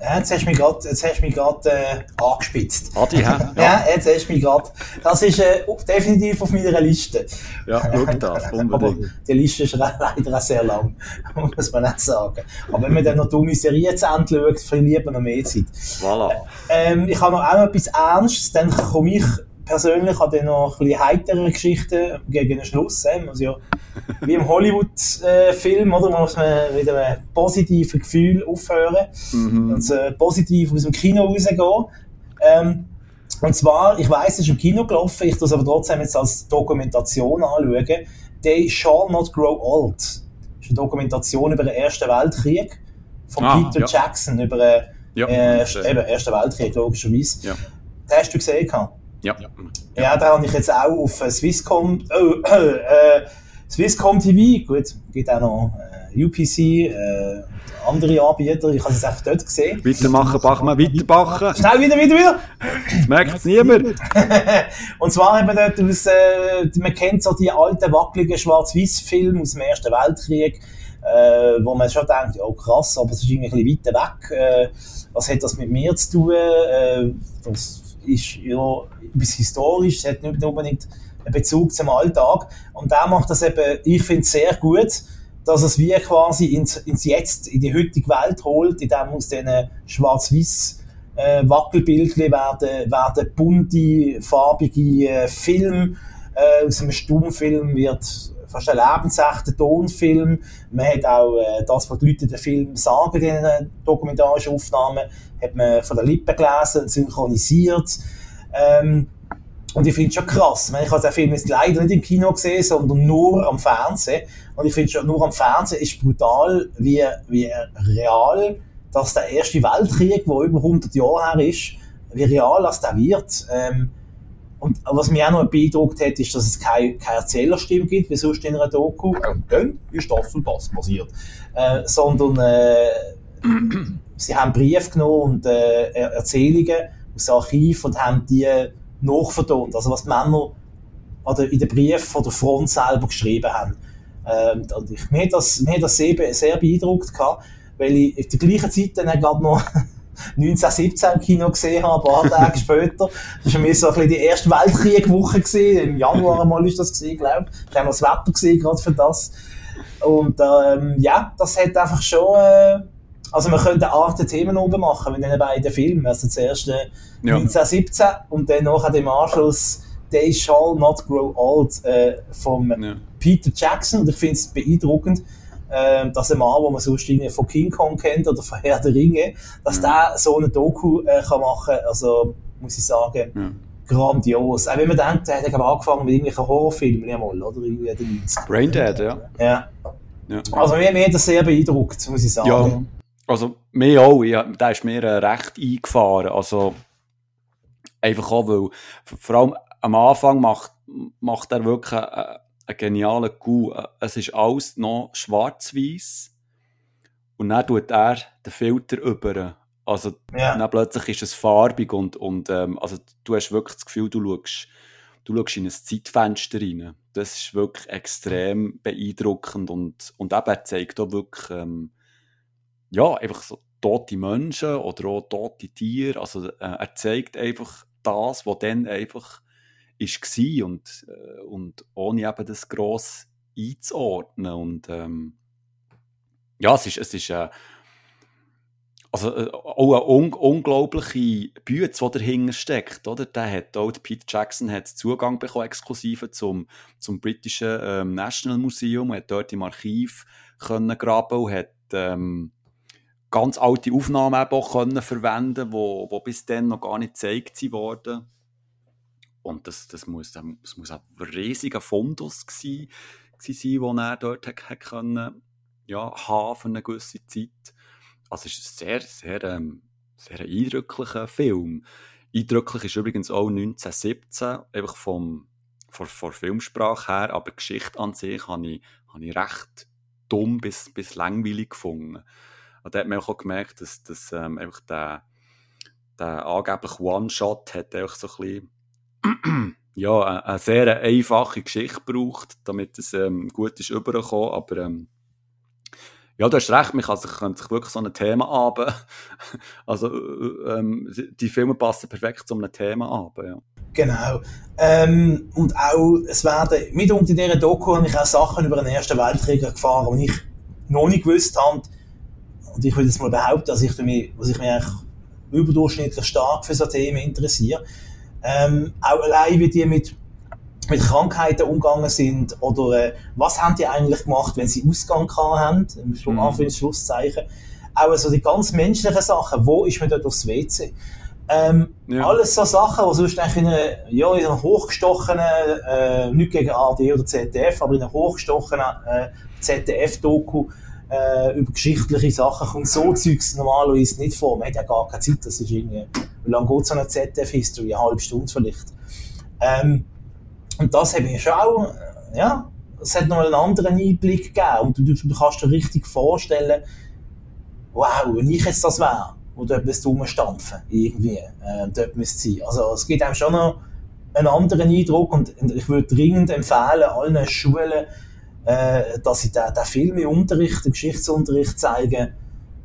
Ja, jetzt hast du mich gerade äh, angespitzt. Adi, hä? Ja. ja, jetzt hast du mich gerade. Das ist äh, definitiv auf meiner Liste. Ja, schau das, unbedingt. Aber die Liste ist leider auch sehr lang, muss man nicht sagen. Aber wenn man dann noch dumme Serien zu Ende schaut, verliert man noch mehr Zeit. Voilà. Ähm, ich habe noch auch etwas Ernstes, dann komme ich persönlich habe dann noch ein bisschen heitere Geschichten gegen den Schluss. Also ja, wie im Hollywood-Film, oder? Muss man mit einem positiven Gefühl aufhören mhm. und äh, positiv aus dem Kino rausgehen. Ähm, und zwar, ich weiss, es ist im Kino gelaufen, ich tue es aber trotzdem jetzt als Dokumentation anschauen. They Shall Not Grow Old. Das ist eine Dokumentation über den Ersten Weltkrieg von ah, Peter ja. Jackson, über den ja, äh, eben, Ersten Weltkrieg, logischerweise. Ja. Den hast du gesehen? Ja. Ja, da habe ich jetzt auch auf äh, Swisscom, oh, äh, Swisscom TV, gut, gibt auch noch äh, UPC, äh, andere Anbieter, ich habe es einfach dort gesehen. Weitermachen, Bachmann, weiterbachen. Schnell wieder, wieder, wieder! Das merkt es niemand. Und zwar eben dort aus, äh, man kennt so die alten, wackeligen Schwarz-Weiß-Filme aus dem Ersten Weltkrieg, äh, wo man schon denkt, oh krass, aber es ist irgendwie ein bisschen weiter weg, äh, was hat das mit mir zu tun, äh, das ist ja etwas historisch, es hat nicht unbedingt einen Bezug zum Alltag. Und der macht das eben, ich finde sehr gut, dass es wie quasi ins, ins Jetzt, in die heutige Welt holt, indem aus diesen schwarz-weiß äh, werden, werden bunte, farbige äh, Filme, äh, aus einem Stummfilm wird fast ein lebensechter Tonfilm. Man hat auch äh, das, was die Leute den Film sagen, in den dokumentarischen Aufnahmen, hat man von der Lippen gelesen, synchronisiert. Ähm, und ich finde es schon krass. Ich habe den Film jetzt leider nicht im Kino gesehen, sondern nur am Fernsehen. Und ich finde schon, nur am Fernsehen ist brutal, wie, wie real, dass der Erste Weltkrieg, der über 100 Jahre her ist, wie real das der wird. Ähm, und was mich auch noch beeindruckt hat, ist, dass es keine, keine Erzählerstimme gibt, wie sonst in einer Doku. Und dann ist das und das passiert. Äh, sondern äh, sie haben Briefe genommen und äh, Erzählungen aus dem Archiv und haben die nachvertont. Also was die Männer oder in den Brief von der Front selber geschrieben haben. Ähm, ich, mir hat das, mir hat das sehr, sehr beeindruckt gehabt, weil ich in der gleichen Zeit dann gerade noch 1917 im Kino gesehen habe, ein paar Tage später. Das war für mich so ein bisschen die erste Weltkriegwoche gewesen. Im Januar einmal ist das gewesen, glaube ich. Ich habe das Wetter gesehen, gerade für das. Und, ähm, ja, das hat einfach schon, äh, also man könnte eine Art Themen oben machen mit diesen beiden Filmen. Also zuerst äh, ja. 1917 und dann nachher im Anschluss They Shall Not Grow Old äh, von ja. Peter Jackson. Und ich finde es beeindruckend, äh, dass ein Mann, den man sonst von King Kong kennt oder von Herr der Ringe, dass ja. der so eine Doku äh, kann machen kann. Also, muss ich sagen, ja. grandios. Auch wenn man denkt, er hat angefangen mit irgendwelchen Horrorfilmen einmal, oder? Irgendwie Braindead, ja. ja. ja. Also, mir, mir hat das sehr beeindruckt, muss ich sagen. Ja. Also, mir auch. Ja, der ist mir äh, recht eingefahren. Also, einfach auch, weil vor allem am Anfang macht, macht er wirklich äh, ein genialer Coup. Es ist alles noch schwarz-weiß und dann tut er den Filter über. Also ja. dann plötzlich ist es farbig und, und ähm, also du hast wirklich das Gefühl, du schaust, du schaust in ein Zeitfenster rein. Das ist wirklich extrem beeindruckend und, und eben er zeigt auch wirklich ähm, ja, einfach so tote Menschen oder auch tote Tiere. Also äh, er zeigt einfach das, was dann einfach war und, äh, und ohne eben das gross einzuordnen. Und ähm, ja, es ist, es ist äh, also, äh, auch eine un unglaubliche Bühne, die dahinter steckt. Oder? Der hat auch, der Peter Jackson hat Zugang bekommen, exklusiv zum, zum britischen ähm, National Museum, hat dort im Archiv können graben und hat ähm, ganz alte Aufnahmen auch können verwenden, wo, wo bis dann noch gar nicht gezeigt wurden. Und das, das, muss, das muss ein riesiger Fundus gewesen, sein, den er dort hat, können, ja, haben für eine gewisse Zeit. Also es ist ein sehr, sehr, ähm, sehr eindrücklicher Film. Eindrücklich ist übrigens auch 1917, einfach vom, von, von Filmsprache her, aber Geschichte an sich habe ich, habe ich recht dumm bis, bis langweilig gefunden. Und da hat man auch gemerkt, dass, dass ähm, einfach der, der angebliche One-Shot hat einfach so ein bisschen ja, eine, sehr einfache Geschichte braucht, damit es ähm, gut ist übergekommen. Aber ähm, Ja, du hast recht, man kann kann sich wirklich so ein Thema haben. Also, äh, ähm, die Filme passen perfekt zu einem Thema an. Ja. Genau. Ähm, und auch, es werden, mitunter in dieser Doku habe ich auch Sachen über den Ersten Weltkrieg erfahren, die ich noch nicht gewusst habe. Und ich würde jetzt mal behaupten, dass ich mich, dass ich mich eigentlich überdurchschnittlich stark für so Themen interessiere. Ähm, auch allein, wie die mit mit Krankheiten umgegangen sind oder äh, was haben die eigentlich gemacht, wenn sie Ausgang haben, im mhm. Anführungszeichen. Auch so die ganz menschlichen Sachen, wo ist man dort aufs WC? Ähm, ja. Alles so Sachen, die sonst in einer, ja, in einer hochgestochenen, äh, nicht gegen AD oder ZDF, aber in einer hochgestochenen äh, ZDF-Doku äh, über geschichtliche Sachen kommt so Zeugs normalerweise nicht vor. Man hat ja gar keine Zeit, das ist irgendwie, wie lange geht so eine ZDF-History? Eine halbe Stunde vielleicht. Ähm, und das habe ich schon auch, ja, es hat noch einen anderen Einblick gegeben. Und du, du kannst dir richtig vorstellen, wow, wenn ich jetzt das wäre, wo dort müsste rumstampfen, irgendwie, äh, dort müsste sein. Also es gibt einem schon noch einen anderen Eindruck und ich würde dringend empfehlen, allen Schulen, äh, dass sie den, den Film im Unterricht, im Geschichtsunterricht zeigen,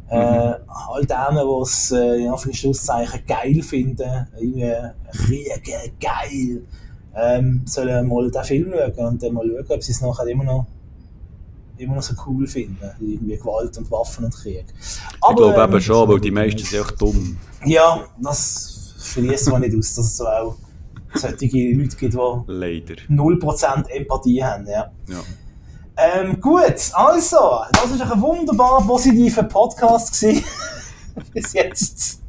äh, mhm. all denen, die es äh, in Anführungszeichen geil finden, irgendwie Kriege, geil, ähm, sollen mal den Film schauen und dann mal schauen, ob sie es nachher immer noch, immer noch so cool finden. Irgendwie Gewalt und Waffen und Krieg. Aber, ich glaube ähm, eben schon, weil die meisten sind echt dumm. Ja, das schließt man nicht aus, dass es so auch solche Leute gibt, die Leider. 0% Empathie haben. Ja. ja. Ähm, gut, also, das war ein wunderbar positiver Podcast bis jetzt.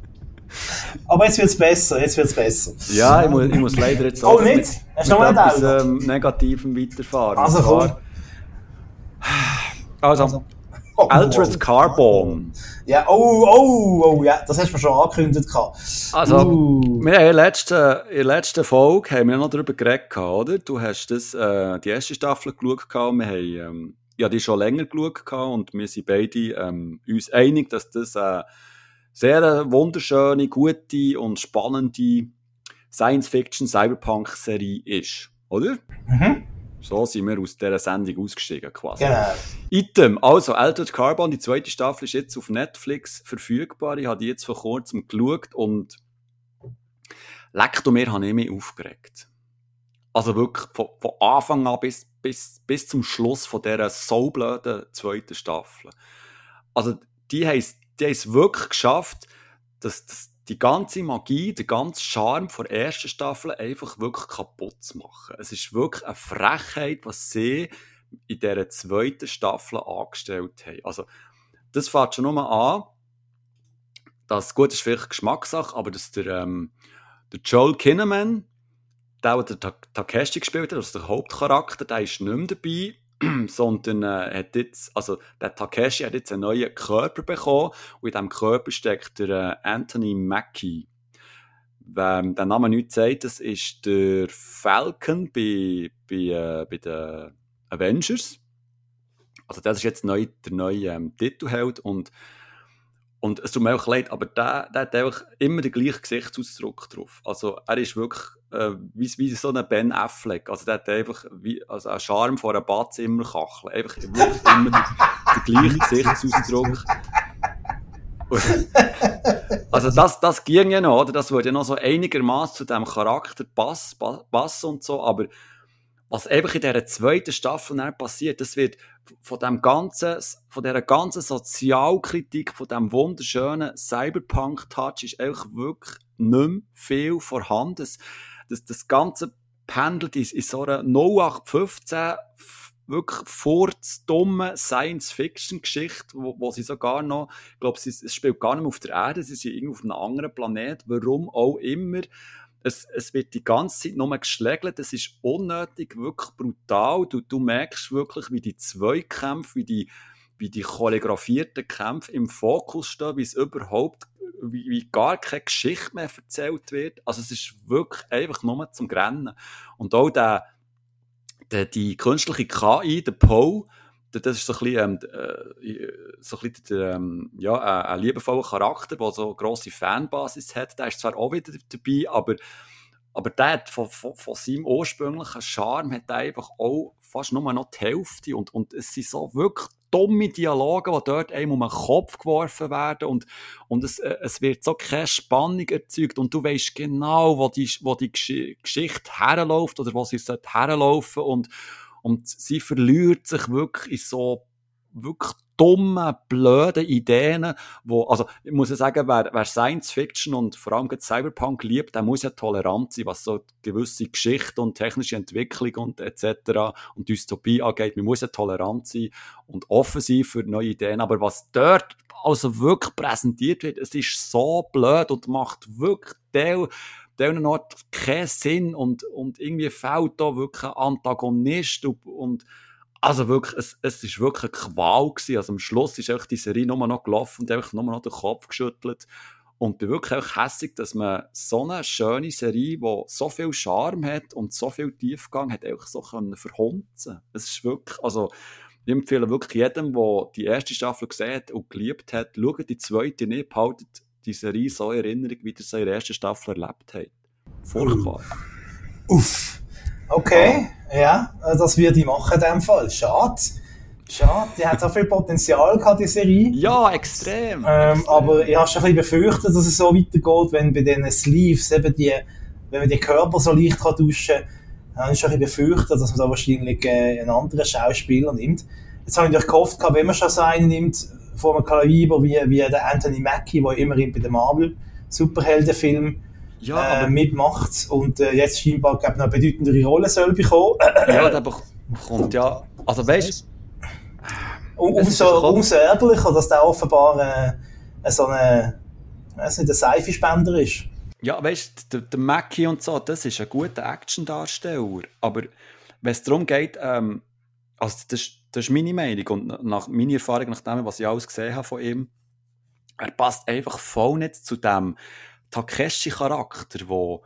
Aber jetzt wird es besser, jetzt wird besser. Ja, ich muss, ich muss leider jetzt auch oh, nicht? Mit, Hast noch etwas ähm, Negativem weiterfahren. Also, also, also oh, Altered Carbon. Ja, oh, oh, oh, ja, das hast du mir schon angekündigt. Also, uh. wir haben in der, letzten, in der letzten Folge haben wir noch darüber geredet, oder? Du hast das, äh, die erste Staffel geschaut, wir haben, ähm, ja, die schon länger geschaut und wir sind beide ähm, uns einig, dass das äh, sehr eine wunderschöne, gute und spannende Science-Fiction-Cyberpunk-Serie ist, oder? Mhm. So sind wir aus dieser Sendung ausgestiegen, quasi. Genau. Item, also Altered Carbon, die zweite Staffel ist jetzt auf Netflix verfügbar. Ich habe die jetzt vor kurzem geschaut und leckt mir habe ich mich aufgeregt. Also wirklich von, von Anfang an bis, bis, bis zum Schluss von dieser so blöden zweiten Staffel. Also die haben es wirklich geschafft, dass, dass die ganze Magie, der ganze Charme der ersten Staffel einfach wirklich kaputt zu machen. Es ist wirklich eine Frechheit, was sie in dieser zweiten Staffel angestellt haben. Also, das fängt schon nur an, das gut ist vielleicht Geschmackssache, aber dass der, ähm, der Joel Kinnaman, der, der Takeshi gespielt hat, also der Hauptcharakter, der ist nicht mehr dabei sondern äh, hat jetzt, also der Takeshi hat jetzt einen neuen Körper bekommen und in diesem Körper steckt der äh, Anthony Mackie. Wer den Namen nicht sagt, das ist der Falcon bei, bei, äh, bei den Avengers. Also das ist jetzt neu, der neue ähm, Titelheld und und es tut mir auch leid, aber der, der hat einfach immer den gleichen Gesichtsausdruck drauf. Also er ist wirklich äh, wie, wie so ein Ben Affleck. Also der hat einfach wie, also einen Charme vor einem Badzimmerkachel. Einfach wirklich immer den, gleichen Gesichtsausdruck. also das, das ging ja noch, oder? Das würde ja noch so einigermaßen zu diesem Charakter passen, passen und so, aber was einfach in dieser zweiten Staffel passiert, das wird von dem ganzen, von dieser ganzen Sozialkritik, von dem wunderschönen Cyberpunk-Touch ist einfach wirklich nicht mehr viel vorhanden. Das, das, Ganze pendelt in, in so einer 0815 wirklich furzdumme Science-Fiction-Geschichte, wo, wo sie sogar noch, ich glaube, es spielt gar nicht mehr auf der Erde, sie sind irgendwie auf einem anderen Planet, warum auch immer es, es wird die ganze Zeit nur geschlägelt, es ist unnötig, wirklich brutal. Du, du merkst wirklich, wie die Zweikämpfe, wie die, wie die choreografierten Kämpfe im Fokus stehen, wie es überhaupt, wie, wie gar keine Geschichte mehr erzählt wird. Also es ist wirklich einfach nur zum Grennen. Und auch der, der, die künstliche KI, der Poe, das ist so ein bisschen, ähm, äh, so ein bisschen der, ähm, ja, ein, ein liebevoller Charakter, der so eine grosse Fanbasis hat. Der ist zwar auch wieder dabei, aber, aber der hat von, von, von seinem ursprünglichen Charme hat einfach auch fast nur noch die Hälfte. Und, und es sind so wirklich dumme Dialoge, die dort einem um den Kopf geworfen werden. Und, und es, äh, es wird so keine Spannung erzeugt. Und du weißt genau, wo die, wo die Geschichte herläuft oder wo sie herlaufen. Und, und sie verliert sich wirklich in so wirklich dumme, blöde Ideen, wo, also, ich muss ja sagen, wer, wer Science Fiction und vor allem Cyberpunk liebt, der muss ja tolerant sein, was so gewisse Geschichte und technische Entwicklung und etc. und Dystopie angeht. Man muss ja tolerant sein und offen sein für neue Ideen, aber was dort also wirklich präsentiert wird, es ist so blöd und macht wirklich der an Ort keinen Sinn und, und irgendwie fehlt da wirklich ein Antagonist und, und also wirklich, es, es ist wirklich eine Qual gewesen. Also am Schluss ist einfach die Serie nur noch gelaufen und einfach nur noch den Kopf geschüttelt. Und bin wirklich auch hässig, dass man so eine schöne Serie, die so viel Charme hat und so viel Tiefgang hat, einfach so können verhunzen. Es ist wirklich, also, ich empfehle wirklich jedem, der die erste Staffel gesehen hat und geliebt hat, schaut die zweite nicht, behaltet die Serie so in Erinnerung, wie ihr sie in der ersten Staffel erlebt habt. Furchtbar. Uff. Okay. Ja, das würde ich machen in dem Fall. Schade. Schade, die hat so viel Potenzial gehabt, die Serie. Ja, extrem. Ähm, extrem. Aber ich habe schon ein bisschen befürchtet, dass es so weitergeht, wenn bei diesen Sleeves eben die, wenn man den Körper so leicht kann duschen kann, habe ich schon ein bisschen befürchtet, dass man da wahrscheinlich äh, einen anderen Schauspieler nimmt. Jetzt habe ich natürlich gehofft, wenn man schon so einen nimmt, von einem Kaliber wie, wie der Anthony Mackie, der immerhin bei den Marvel Superheldenfilmen ja, äh, mitmacht und äh, jetzt scheinbar glaub, eine bedeutendere Rolle soll bekommen. ja, der bekommt ja, also weißt um, umso, umso ärgerlicher, dass der offenbar äh, so eine, weiß nicht, ein Seifenspender ist. Ja, weißt du, der, der Mackie und so, das ist ein guter Action-Darsteller, aber wenn es darum geht, ähm, also das, das ist meine Meinung und nach meiner Erfahrung, nach dem, was ich alles gesehen habe von ihm, er passt einfach voll nicht zu dem Takeshi-Charakter, wo,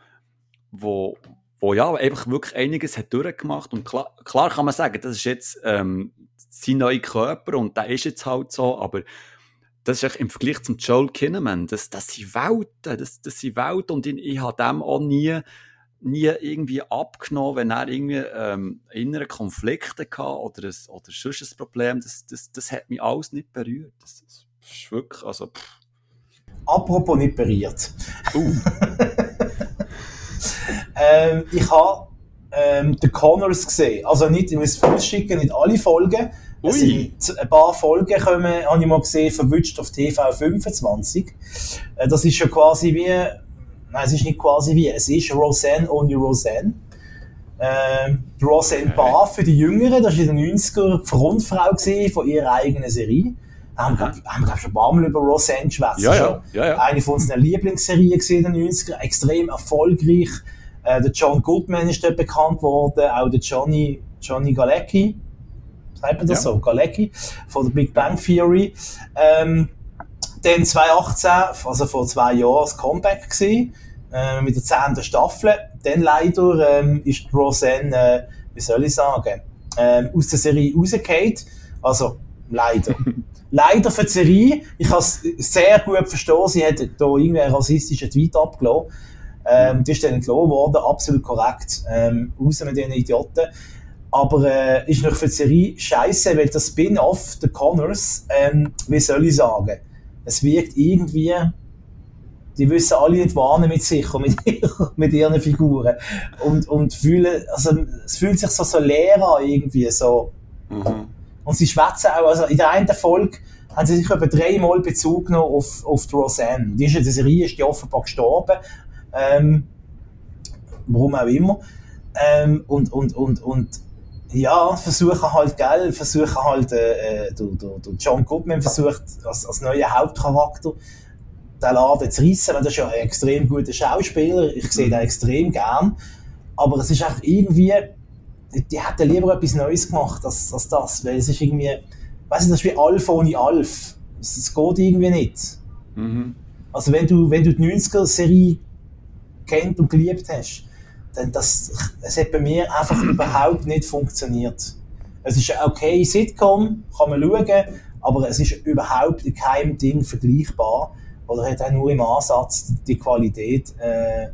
wo, wo ja einfach wirklich einiges hat durchgemacht und klar, klar kann man sagen, das ist jetzt ähm, sein neuer Körper und der ist jetzt halt so, aber das ist im Vergleich zum Joel Kinnaman, das, das sind Welten, das, das sind Welten und ich, ich habe dem auch nie, nie irgendwie abgenommen, wenn er irgendwie ähm, innere Konflikte hatte oder, ein, oder sonst ein Problem, das, das, das hat mich alles nicht berührt. Das, das ist wirklich, also pff. Apropos nicht berührt. Uh. ähm, ich habe ähm, The Connors gesehen. Also nicht, ich muss vorausschicken, nicht alle Folgen. Ui. Es sind ein paar Folgen kommen, habe ich mal gesehen, verwünscht auf TV 25. Äh, das ist ja quasi wie, nein, es ist nicht quasi wie, es ist Roseanne ohne Roseanne. Ähm, Roseanne okay. Barr für die Jüngeren, das war in den 90er die Frontfrau von ihrer eigenen Serie haben wir, haben wir schon ein paar Mal über Roseanne geschwätzt. Ja, ja, ja, ja. Eine von unseren Lieblingsserien in den 90er, extrem erfolgreich. Äh, der John Goodman ist dort bekannt worden, auch der Johnny, Johnny Galecki, sagt man das ja. so, Galecki, von der Big Bang Theory. Ähm, dann 2018, also vor zwei Jahren, das Comeback gewesen, äh, mit der 10. Staffel. Dann leider ähm, ist Roseanne, äh, wie soll ich sagen, äh, aus der Serie rausgefallen. Also, leider. leider für die Serie, ich kann es sehr gut verstehen, sie hat da irgendwie einen rassistischen Tweet abgelassen. Ähm, die ist dann entlohnt worden, absolut korrekt. Ähm, raus mit diesen Idioten. Aber äh, ist noch für die Serie scheiße, weil das Spin-off, The Connors, ähm, wie soll ich sagen, es wirkt irgendwie, die wissen alle nicht warnen mit sich und mit, mit ihren Figuren. Und, und fühlen, also es fühlt sich so, so leer an, irgendwie so. Mhm. Und sie schwätzen auch, also in der einen Folge haben sie sich etwa dreimal Bezug genommen auf, auf die Roseanne. Die ist in der Serie ist die offenbar gestorben. Ähm, warum auch immer. Ähm, und, und, und, und, ja, versuchen halt, gell, versuchen halt, äh, der, der, der John Goodman versucht, als, als neuer Hauptcharakter, den Laden zu reissen, weil das ist ja ein extrem guter Schauspieler, ich sehe den extrem gern, aber es ist einfach irgendwie, die hätten lieber etwas Neues gemacht als, als das, weil es ist irgendwie, weißt du, das ist wie Alf ohne Alf. Es, geht irgendwie nicht. Mhm. Also wenn du, wenn du die 90er-Serie kennt und geliebt hast, dann das, es hat bei mir einfach überhaupt nicht funktioniert. Es ist ein okay Sitcom, kann man schauen, aber es ist überhaupt in keinem Ding vergleichbar oder hat auch nur im Ansatz die Qualität äh,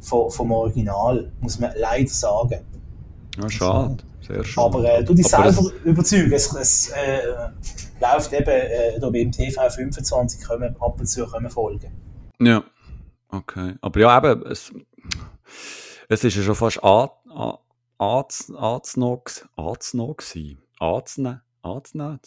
vom, vom Original, muss man leider sagen. Ja, schade. Sehr schön. Aber äh, du dich Aber selber überzeugen. Es, es äh, läuft eben äh, da beim TV 25 kommen, ab und zu kommen Folgen. Ja, okay. Aber ja, eben, es, es ist ja schon fast an, an, anzunehmen. Anzunehmen, anzunehmen.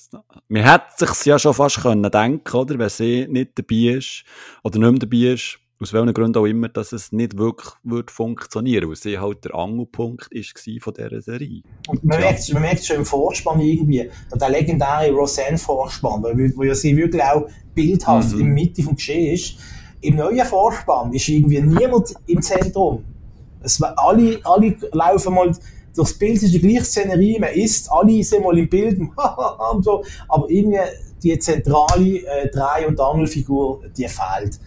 Man hätte sich ja schon fast können denken, oder, wenn sie nicht dabei ist, oder nicht mehr dabei ist, aus welchen Gründen auch immer, dass es nicht wirklich wird funktionieren weil sie halt der Angelpunkt ist von dieser Serie. Und man, Ja. merkt, man merkt schon im Vorspann irgendwie, der legendäre Roseanne-Vorspann, wo ja sie wirklich auch bildhaft Mhm. in der Mitte vom Geschehen ist. Im neuen Vorspann ist irgendwie niemand im Zentrum. Es, alle, alle laufen mal durchs Bild, es ist die gleiche Szenerie, man ist, alle sind mal im Bild, und so, aber irgendwie die zentrale äh, Dreh- und Angelfigur, die fehlt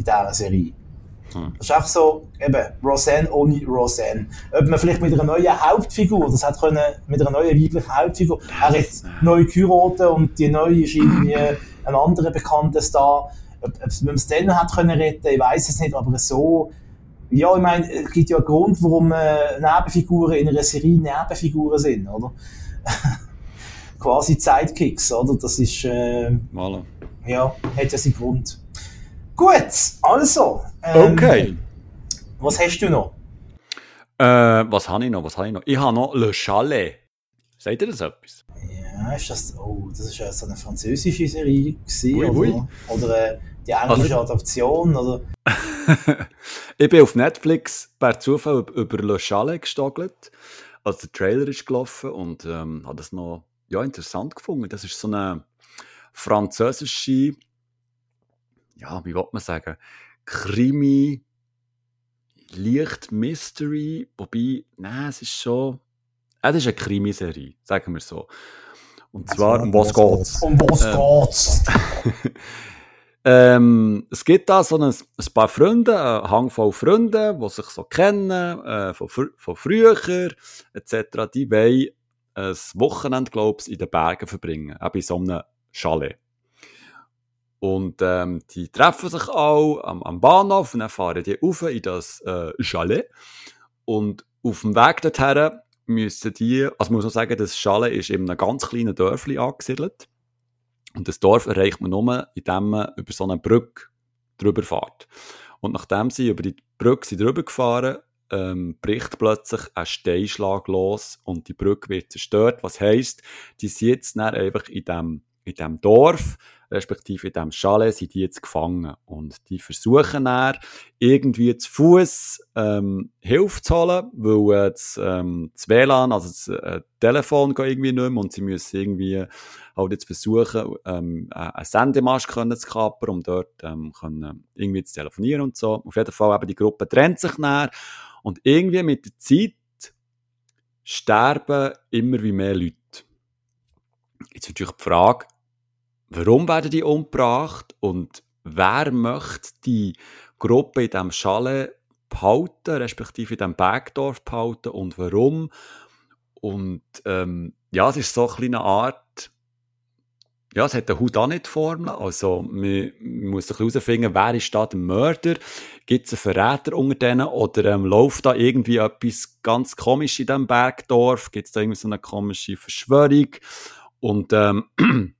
in dieser Serie. Hm. Das ist einfach so, eben, Roseanne ohne Roseanne. Ob man vielleicht mit einer neuen Hauptfigur, das hat können, mit einer neuen weiblichen Hauptfigur, er hat neu geheiratet und die neue ist irgendwie ein anderer bekannter Star. Ob, ob wenn man es dann hat können retten, ich weiß es nicht, aber so, ja, ich meine, es gibt ja einen Grund, warum äh, Nebenfiguren in einer Serie Nebenfiguren sind, oder? Quasi Sidekicks, oder? Das ist, äh, Voilà. ja, hat ja seinen Grund. Gut, also. ähm, Okay. Was hast du noch? Äh, was habe ich noch? Was habe ich noch? Ich habe noch Le Chalet. Sagt ihr das etwas? Ja, ist das, oh, das ist ja so eine französische Serie gewesen, Ui, oder, ui. oder äh, die englische Also- Adaption, oder? ich bin auf Netflix per Zufall über- Le Chalet gestogelt. Also der Trailer ist gelaufen und ähm, habe das noch ja, interessant gefunden. Das ist so eine französische, ja, wie will man sagen, Krimi, leicht Mystery, wobei, nein, es ist schon, es ist eine Krimiserie, sagen wir so. Und zwar, um was geht's? Um was Ähm, geht's? Ähm, es gibt da so ein, ein paar Freunde, ein Hang voll Freunde, die sich so kennen, äh, von, fr von früher, etc. Die wollen ein Wochenende, glaube ich, in den Bergen verbringen, auch bei so einem Chalet. Und ähm, die treffen sich auch am, am Bahnhof und dann fahren die rauf in das äh, Chalet. Und auf dem Weg dorthin müssen die, also man muss noch sagen, das Chalet ist in einem ganz kleinen Dörfli angesiedelt. Und das Dorf erreicht man nur, indem man über so eine Brücke drüber fährt. Und nachdem sie über die Brücke sind drüber gefahren, ähm, bricht plötzlich ein Steinschlag los und die Brücke wird zerstört. Was heisst, die sind jetzt dann einfach in dem, in dem Dorf, respektive in dem Chalet, sind die jetzt gefangen. Und die versuchen dann irgendwie zu Fuß ähm, Hilfe zu holen, weil äh, das, ähm, das WLAN, also das äh, Telefon geht irgendwie nicht mehr und sie müssen irgendwie halt jetzt versuchen, ähm, äh, einen Sendemast können zu kapern, um dort ähm, können, irgendwie zu telefonieren und so. Auf jeden Fall eben die Gruppe trennt sich näher und irgendwie mit der Zeit sterben immer wie mehr Leute. Jetzt natürlich die Frage, warum werden die umgebracht und wer möchte die Gruppe in diesem Chalet behalten, respektive in diesem Bergdorf behalten und warum? Und ähm, ja, es ist so eine kleine Art, ja, es hat eine Haut auch nicht Formel. Also, man, man muss sich herausfinden, wer ist da der Mörder? Gibt es einen Verräter unter denen? Oder ähm, läuft da irgendwie etwas ganz komisch in diesem Bergdorf? Gibt es da irgendwie so eine komische Verschwörung? Und ähm,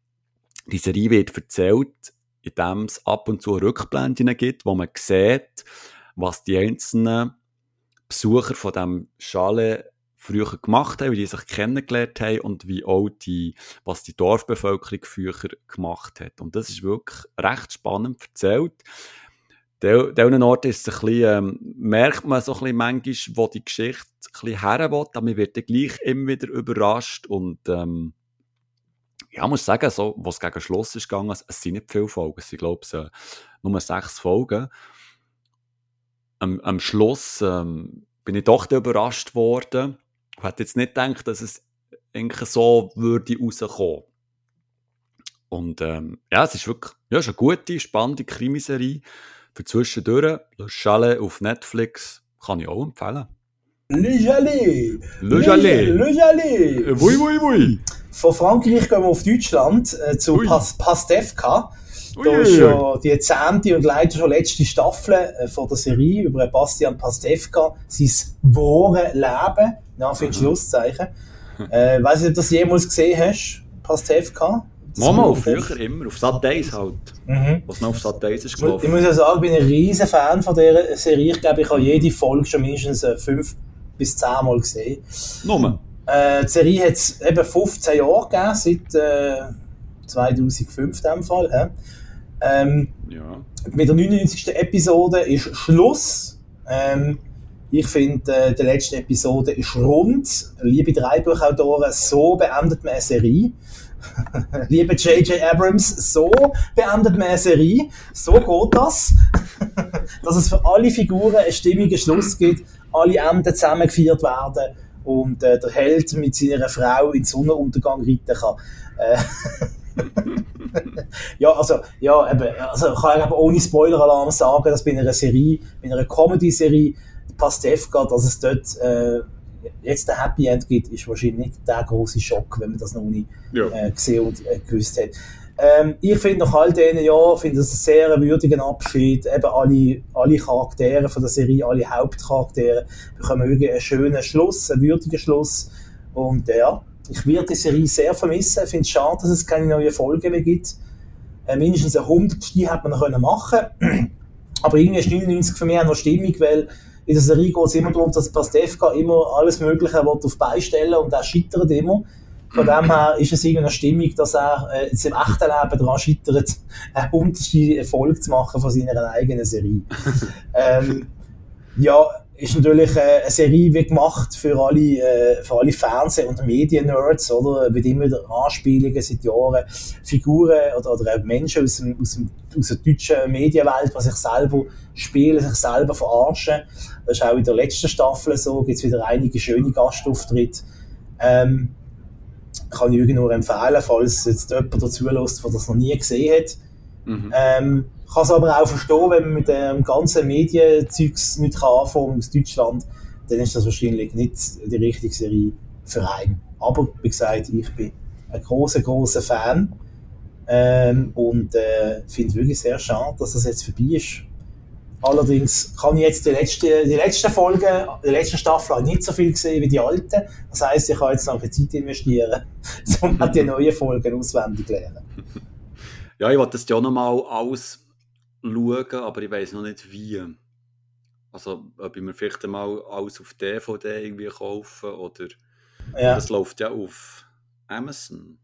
die Serie wird erzählt, indem es ab und zu Rückblenden gibt, wo man sieht, was die einzelnen Besucher von dem Chalet früher gemacht haben, wie die sich kennengelernt haben und wie auch die, was die Dorfbevölkerung früher gemacht hat. Und das ist wirklich recht spannend erzählt. An diesen Orten ist es ein bisschen, ähm, merkt man so ein bisschen manchmal, wo die Geschichte ein bisschen her will, aber man wird dann gleich immer wieder überrascht und ähm, ja, ich muss sagen, so, was gegen Schluss ist gegangen, es sind nicht viele Folgen, es sind, glaube ich, nur sechs Folgen. Am, am Schluss ähm, bin ich doch überrascht worden. Ich hätte jetzt nicht gedacht, dass es eigentlich so würde rauskommen. Und ähm, ja, es ist wirklich ja, es ist eine gute, spannende Krimiserie. Für zwischendurch, Le Chalet auf Netflix, kann ich auch empfehlen. Le Chalet! Le Chalet! Le Chalet! Äh, Wui, wui, wui! Von Frankreich gehen wir auf Deutschland äh, zu Ui. Pas Pastewka. Ui, Da ist ja die zehnte und leider schon letzte Staffel äh, von der Serie über Bastian Pastewka, sein wahre Leben, Anführungs- Mhm. Schlusszeichen. äh, weiß nicht, ob du das jemals gesehen hast, Pastewka? Mama, früher immer, auf Sat 1 halt. Mhm. Was noch auf Sat 1 ist gelaufen. Ich muss ja sagen, ich bin ein riesen Fan von dieser Serie. Ich glaube, ich habe jede Folge schon mindestens äh, fünf bis zehn Mal gesehen. Nummer? Äh, die Serie hat es eben 15 Jahre gegeben, seit äh, 2005 in dem Fall. Äh. Ähm, ja. Mit der 99. Episode ist Schluss. Ähm, ich finde, äh, die letzte Episode ist rund. Liebe drei Buchautoren, so beendet man eine Serie. Liebe J.J. Abrams, so beendet man eine Serie. So geht das. Dass es für alle Figuren einen stimmigen Schluss gibt, alle Enden zusammengefeiert werden und äh, der Held mit seiner Frau in den Sonnenuntergang reiten kann. Äh, ja, also, ja, eben, also kann ich eben ohne Spoiler-Alarm sagen, dass bei einer Serie, bei einer Comedy-Serie, Pastewka, dass es dort äh, jetzt ein Happy End gibt, ist wahrscheinlich nicht der große Schock, wenn man das noch nie ja. äh, gesehen und äh, gewusst hat. Ähm, ich finde nach all diesen Jahren finde das einen sehr würdigen Abschied. Eben alle, alle Charaktere von der Serie, alle Hauptcharaktere bekommen wirklich einen schönen Schluss, einen würdigen Schluss. Und äh, ja, ich werde die Serie sehr vermissen. Ich finde es schade, dass es keine neuen Folgen mehr gibt. Äh, mindestens eine 100. hätte man noch machen können. Aber irgendwie ist 99 für mich auch noch stimmig, weil in der Serie geht es immer darum, dass Pastewka immer alles Mögliche auf beistellen und er scheitert immer. Von dem her ist es irgendwie eine Stimmung, dass er äh, in seinem echten Leben daran scheitert, eine unterste Erfolg zu machen von seiner eigenen Serie. ähm, ja, ist natürlich äh, eine Serie wie gemacht für alle, äh, für alle Fernseh- und Medien-Nerds, oder? Mit immer wieder Anspielungen seit Jahren, Figuren oder, oder Menschen aus, dem, aus, dem, aus der deutschen Medienwelt, die sich selber spielen, sich selber verarschen. Das ist auch in der letzten Staffel so, gibt es wieder einige schöne Gastauftritte. Ähm, kann ich nur empfehlen, falls jetzt jemand dazu lässt, der das noch nie gesehen hat. Mhm. Ähm, kann es aber auch verstehen, wenn man mit dem ganzen Medienzeugs nicht anfangen aus Deutschland, dann ist das wahrscheinlich nicht die richtige Serie für einen. Aber wie gesagt, ich bin ein großer, großer Fan ähm, und äh, finde es wirklich sehr schade, dass das jetzt vorbei ist. Allerdings kann ich jetzt die letzte, die letzte Folge, die letzte Staffel nicht so viel gesehen wie die alte. Das heisst, ich kann jetzt noch Zeit investieren, um die neuen Folgen auswendig lernen. Ja, ich wollte das ja noch mal alles schauen, aber ich weiß noch nicht wie. Also, ob ich mir vielleicht mal alles auf DVD irgendwie kaufen oder. Ja. Das läuft ja auf Amazon.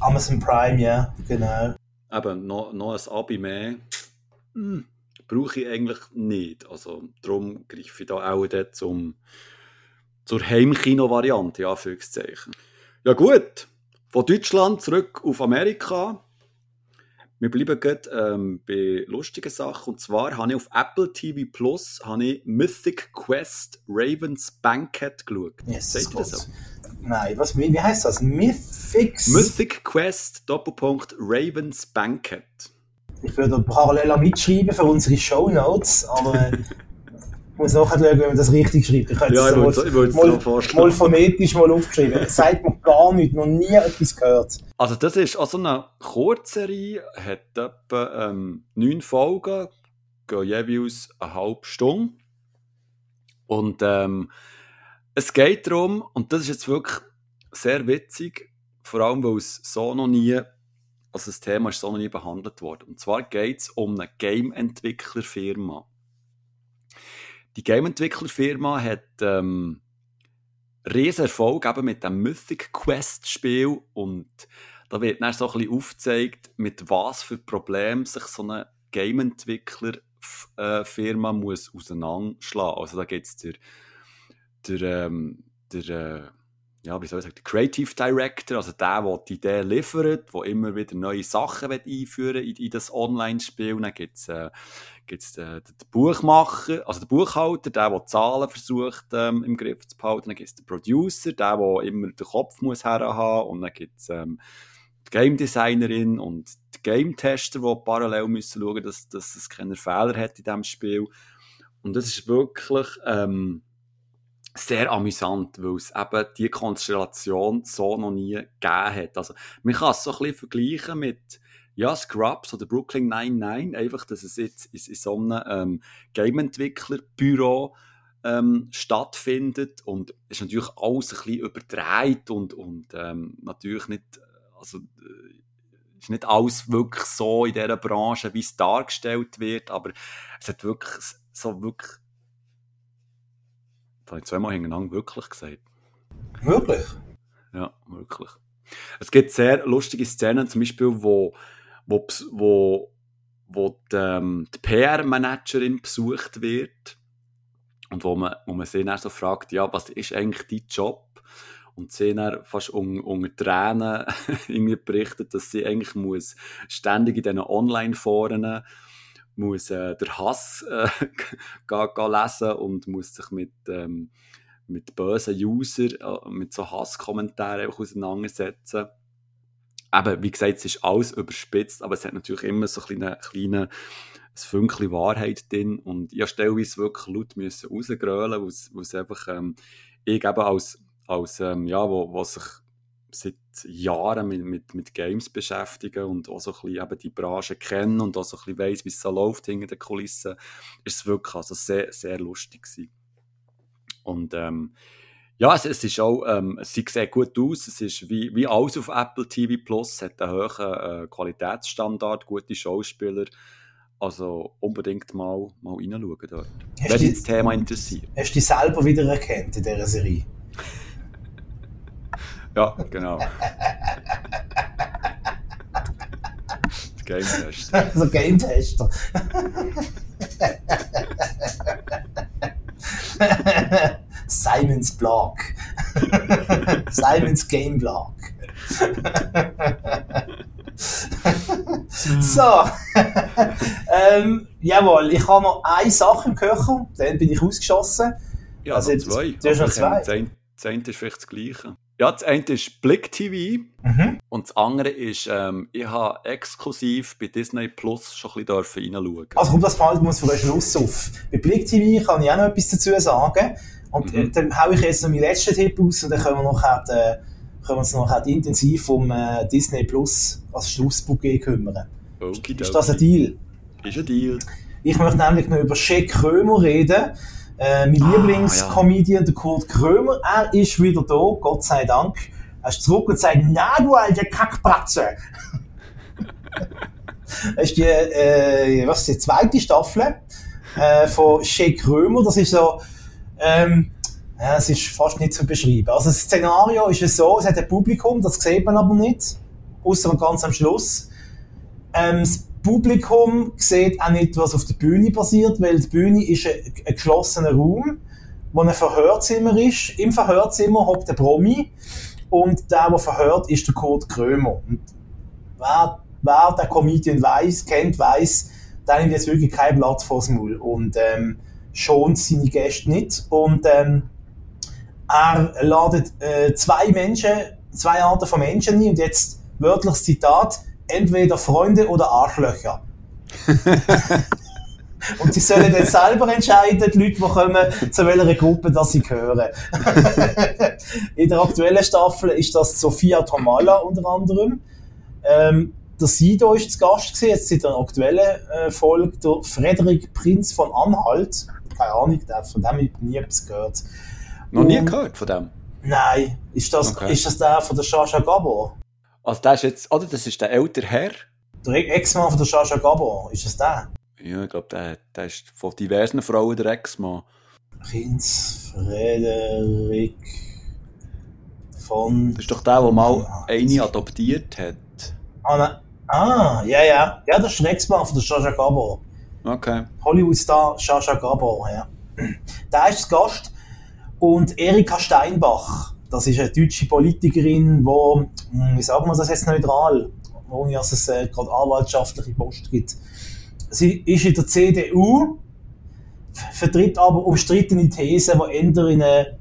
Amazon Prime, ja, genau. Eben, noch, noch ein Abi mehr. Hm brauche ich eigentlich nicht. Also darum greife ich da auch dort zum, zur Heimkino-Variante, Anführungszeichen. Ja gut, von Deutschland zurück auf Amerika. Wir bleiben gerade ähm, bei lustigen Sachen. Und zwar habe ich auf Apple TV Plus ich Mythic Quest Ravens Banquet geschaut. Yes, Seht ihr das so? Nein, was, wie, wie heißt das? Mythics? Mythic Quest Doppelpunkt Ravens Banquet. Ich würde parallel mitschreiben für unsere Show Notes, aber ich muss nachher schauen, wenn man das richtig schreibt. Ich habe ja, es mal, mal, mal phonetisch mal aufgeschrieben. Das sagt mir gar nichts, noch nie etwas gehört. Also das ist also eine Kurzserie, hat etwa ähm, neun Folgen, gehen jeweils eine halbe Stunde. Und ähm, es geht darum, und das ist jetzt wirklich sehr witzig, vor allem weil es so noch nie also das Thema ist so noch nie behandelt worden. Und zwar geht es um eine Game-Entwicklerfirma. Die Game-Entwicklerfirma hat ähm, riesen Erfolg eben mit dem Mythic Quest Spiel und da wird dann so ein bisschen aufgezeigt, mit was für Problemen sich so eine Game-Entwickler-Firma äh, muss auseinanderschlagen. Also da geht es der, der, ähm, der äh, ja, wie soll ich sagen, der Creative Director, also der, der die Idee liefert, der immer wieder neue Sachen einführen in, in das Online-Spiel. Dann gibt es äh, äh, den Buchmacher, also den Buchhalter, der, der Zahlen versucht ähm, im Griff zu behalten. Dann gibt es den Producer, der, der immer den Kopf muss haben Und dann gibt es ähm, die Game Designerin und die Game Tester, die parallel müssen schauen, dass, dass es keine Fehler hat in diesem Spiel. Und das ist wirklich... Ähm, sehr amüsant, weil es eben die Konstellation so noch nie gegeben hat. Also, man kann es so ein bisschen vergleichen mit ja, Scrubs oder Brooklyn 99, einfach, dass es jetzt in, in so einem ähm, Game-Entwickler-Büro ähm, stattfindet und es ist natürlich alles ein bisschen überdreht und, und ähm, natürlich nicht, also äh, ist nicht alles wirklich so in dieser Branche, wie es dargestellt wird, aber es hat wirklich so wirklich, habe ich zweimal hintereinander wirklich gesagt. Wirklich? Ja, wirklich. Es gibt sehr lustige Szenen, zum Beispiel, wo, wo, wo, wo die, ähm, die PR-Managerin besucht wird und wo man, wo man sie dann so fragt, ja, was ist eigentlich dein Job? Und sie dann fast un, unter Tränen irgendwie berichtet, dass sie eigentlich muss ständig in diesen Online-Foren muss äh, der Hass äh, lesen und muss sich mit, ähm, mit bösen User, äh, mit so Hasskommentaren auseinandersetzen. Eben, wie gesagt, es ist alles überspitzt, aber es hat natürlich immer so ein kleines kleine, ein Fünkchen Wahrheit drin und ich stellweise wirklich laut müssen rausgrölen, weil es einfach, ähm, ich eben als, als ähm, ja, wo, wo sich seit Jahren mit, mit, mit Games beschäftigen und auch so ein bisschen eben die Branche kennen und auch so ein bisschen weiss, wie es so läuft hinter den Kulissen, ist es wirklich also sehr, sehr lustig gewesen. Und ähm, ja, es, es ist auch, ähm, es sieht sehr gut aus, es ist wie, wie alles auf Apple TV Plus, es hat einen hohen äh, Qualitätsstandard, gute Schauspieler, also unbedingt mal, mal reinschauen dort. Wenn dich das Thema interessiert. Hast du dich selber wiedererkannt in dieser Serie? Ja, genau. Game Tester. so Game Tester. Simons Blog. Simons Game Blog. so. ähm, jawohl, ich habe noch eine Sache im Köcher, dann bin ich ausgeschossen. Ja, also, zwei. Du hast noch zwei. Das eine ist vielleicht das Gleiche. Ja, das eine ist Blick TV mhm. und das andere ist, ähm, ich habe exklusiv bei Disney Plus schon ein bisschen reinschauen. Also kommt das fällt uns von der Schluss auf. Bei Blick TV kann ich auch noch etwas dazu sagen. Und mhm. dann haue ich jetzt noch meinen letzten Tipp aus und dann können wir noch halt, äh, können wir uns noch halt intensiv um äh, Disney Plus als Schlussbouquet kümmern. Okay, ist das ein Deal? Ist ein Deal. Ich möchte nämlich noch über Shea Krömer reden. Äh, mein ah, Lieblingscomedian, ja. der Kurt Krömer, er ist wieder da, Gott sei Dank. Er ist zurück und sagt, na du alte Kackpratze. das ist die, äh, was ist die zweite Staffel äh, von Shea Krömer. Das ist so, ähm, ja, es ist fast nicht zu beschreiben. Also das Szenario ist es so, es hat ein Publikum, das sieht man aber nicht, außer ganz am Schluss. Ähm, das Publikum sieht auch nicht, was auf der Bühne passiert, weil die Bühne ist ein, ein geschlossener Raum, wo ein Verhörzimmer ist. Im Verhörzimmer hockt der Promi und der, der verhört, ist der Kurt Krömer. Und wer, wer der Comedian weiß, kennt, weiß, der nimmt jetzt wirklich kein Blatt vors Maul und ähm, schont seine Gäste nicht. Und ähm, er ladet äh, zwei Menschen, zwei Arten von Menschen ein und jetzt wörtliches Zitat, entweder Freunde oder Arschlöcher. Und sie sollen dann selber entscheiden, die Leute, die kommen, zu welcher Gruppe das sie gehören. In der aktuellen Staffel ist das Sophia Tomala unter anderem. Ähm, der Sido ist zu Gast gewesen, jetzt in der aktuellen äh, Folge der Frederik Prinz von Anhalt. Keine Ahnung, von dem habe ich nie etwas gehört. Noch nie gehört von dem? Nein. Ist das, okay. ist das der von der Shasha Gabor? Also der ist jetzt, oder das ist der ältere Herr. Der Ex-Mann von der Shasha Gabor, ist das der? Ja, ich glaube, der, der ist von diversen Frauen der Ex-Mann. Prinz Frederik von... Das ist doch der, der mal eine adoptiert hat. Ah, ne. ah ja, ja. Ja, das ist der Ex-Mann von der Shasha Gabor. Okay. Hollywood-Star Shasha Gabor, ja. Der ist Gast. Und Erika Steinbach das ist eine deutsche Politikerin, wo, hm, wie sagen wir das jetzt neutral, ohne dass es äh, gerade anwaltschaftliche Post gibt. Sie ist in der CDU, vertritt aber umstrittene Thesen, die eher in eine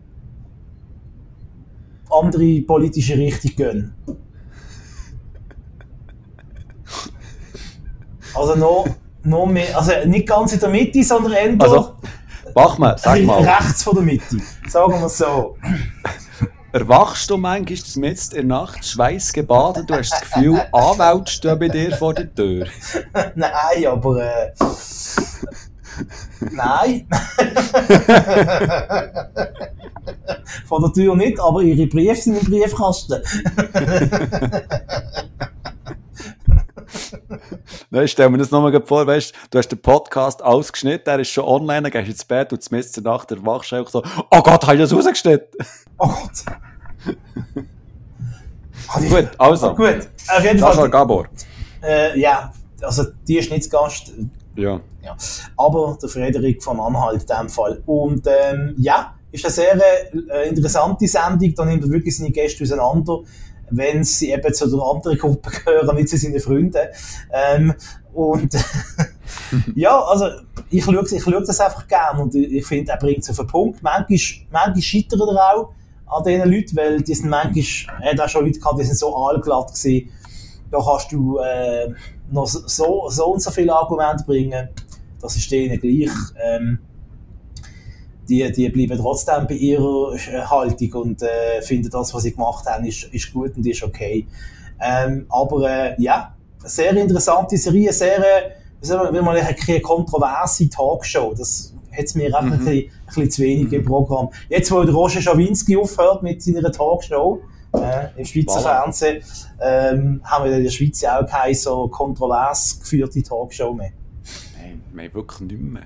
andere politische Richtung gehen. Also noch, noch mehr, also nicht ganz in der Mitte, sondern eher also, mach mal, sag mal. rechts von der Mitte, sagen wir so. Erwachst du manchmal mitten in der Nacht schweißgebadet, du hast das Gefühl, Anwälte stehen bei dir vor der Tür? Nein, aber äh, Nein. Von der Tür nicht, aber ihre Briefe sind im Briefkasten. Nein, stell mir das nochmal vor, weißt du, hast den Podcast ausgeschnitten, er ist schon online, dann gehst du ins Bett und mitten in der Nacht erwachst du so, oh Gott, habe ich das rausgeschnitten? Oh Gott. gut, also. Gut, auf jeden Das Fall. war Gabor. Äh, ja, also die ist nicht Gast. Ja. Ja. Aber der Frederik von Anhalt in dem Fall. Und ähm, ja, ist eine sehr äh, interessante Sendung. Da nimmt er wirklich seine Gäste auseinander, wenn sie eben zu der anderen Gruppe gehören, nicht zu seinen Freunden. Ähm, und ja, also ich schaue, ich schaue das einfach gerne und ich, ich finde, er bringt es auf den Punkt. Manchmal, manchmal scheitert er auch an diesen Leuten, weil die sind manchmal, er hat auch schon Leute gehabt, die sind so allglatt gewesen. Da kannst du äh, noch so, so und so viele Argumente bringen. Das ist denen gleich. Ähm, die, die bleiben trotzdem bei ihrer äh, Haltung und äh, finden das, was sie gemacht haben, ist, ist gut und ist okay. Ähm, aber äh, ja, eine sehr interessante Serie, sehr, äh, man, eine kontroverse Talkshow. Das hat mir auch Mhm. ein, bisschen, ein bisschen zu wenig im Programm. Jetzt, wo der Roger Schawinski aufhört mit seiner Talkshow äh, im Schweizer Voilà. Fernsehen, ähm, haben wir in der Schweiz auch keine so kontrovers geführte Talkshow mehr. Nein, wir wirklich nicht mehr.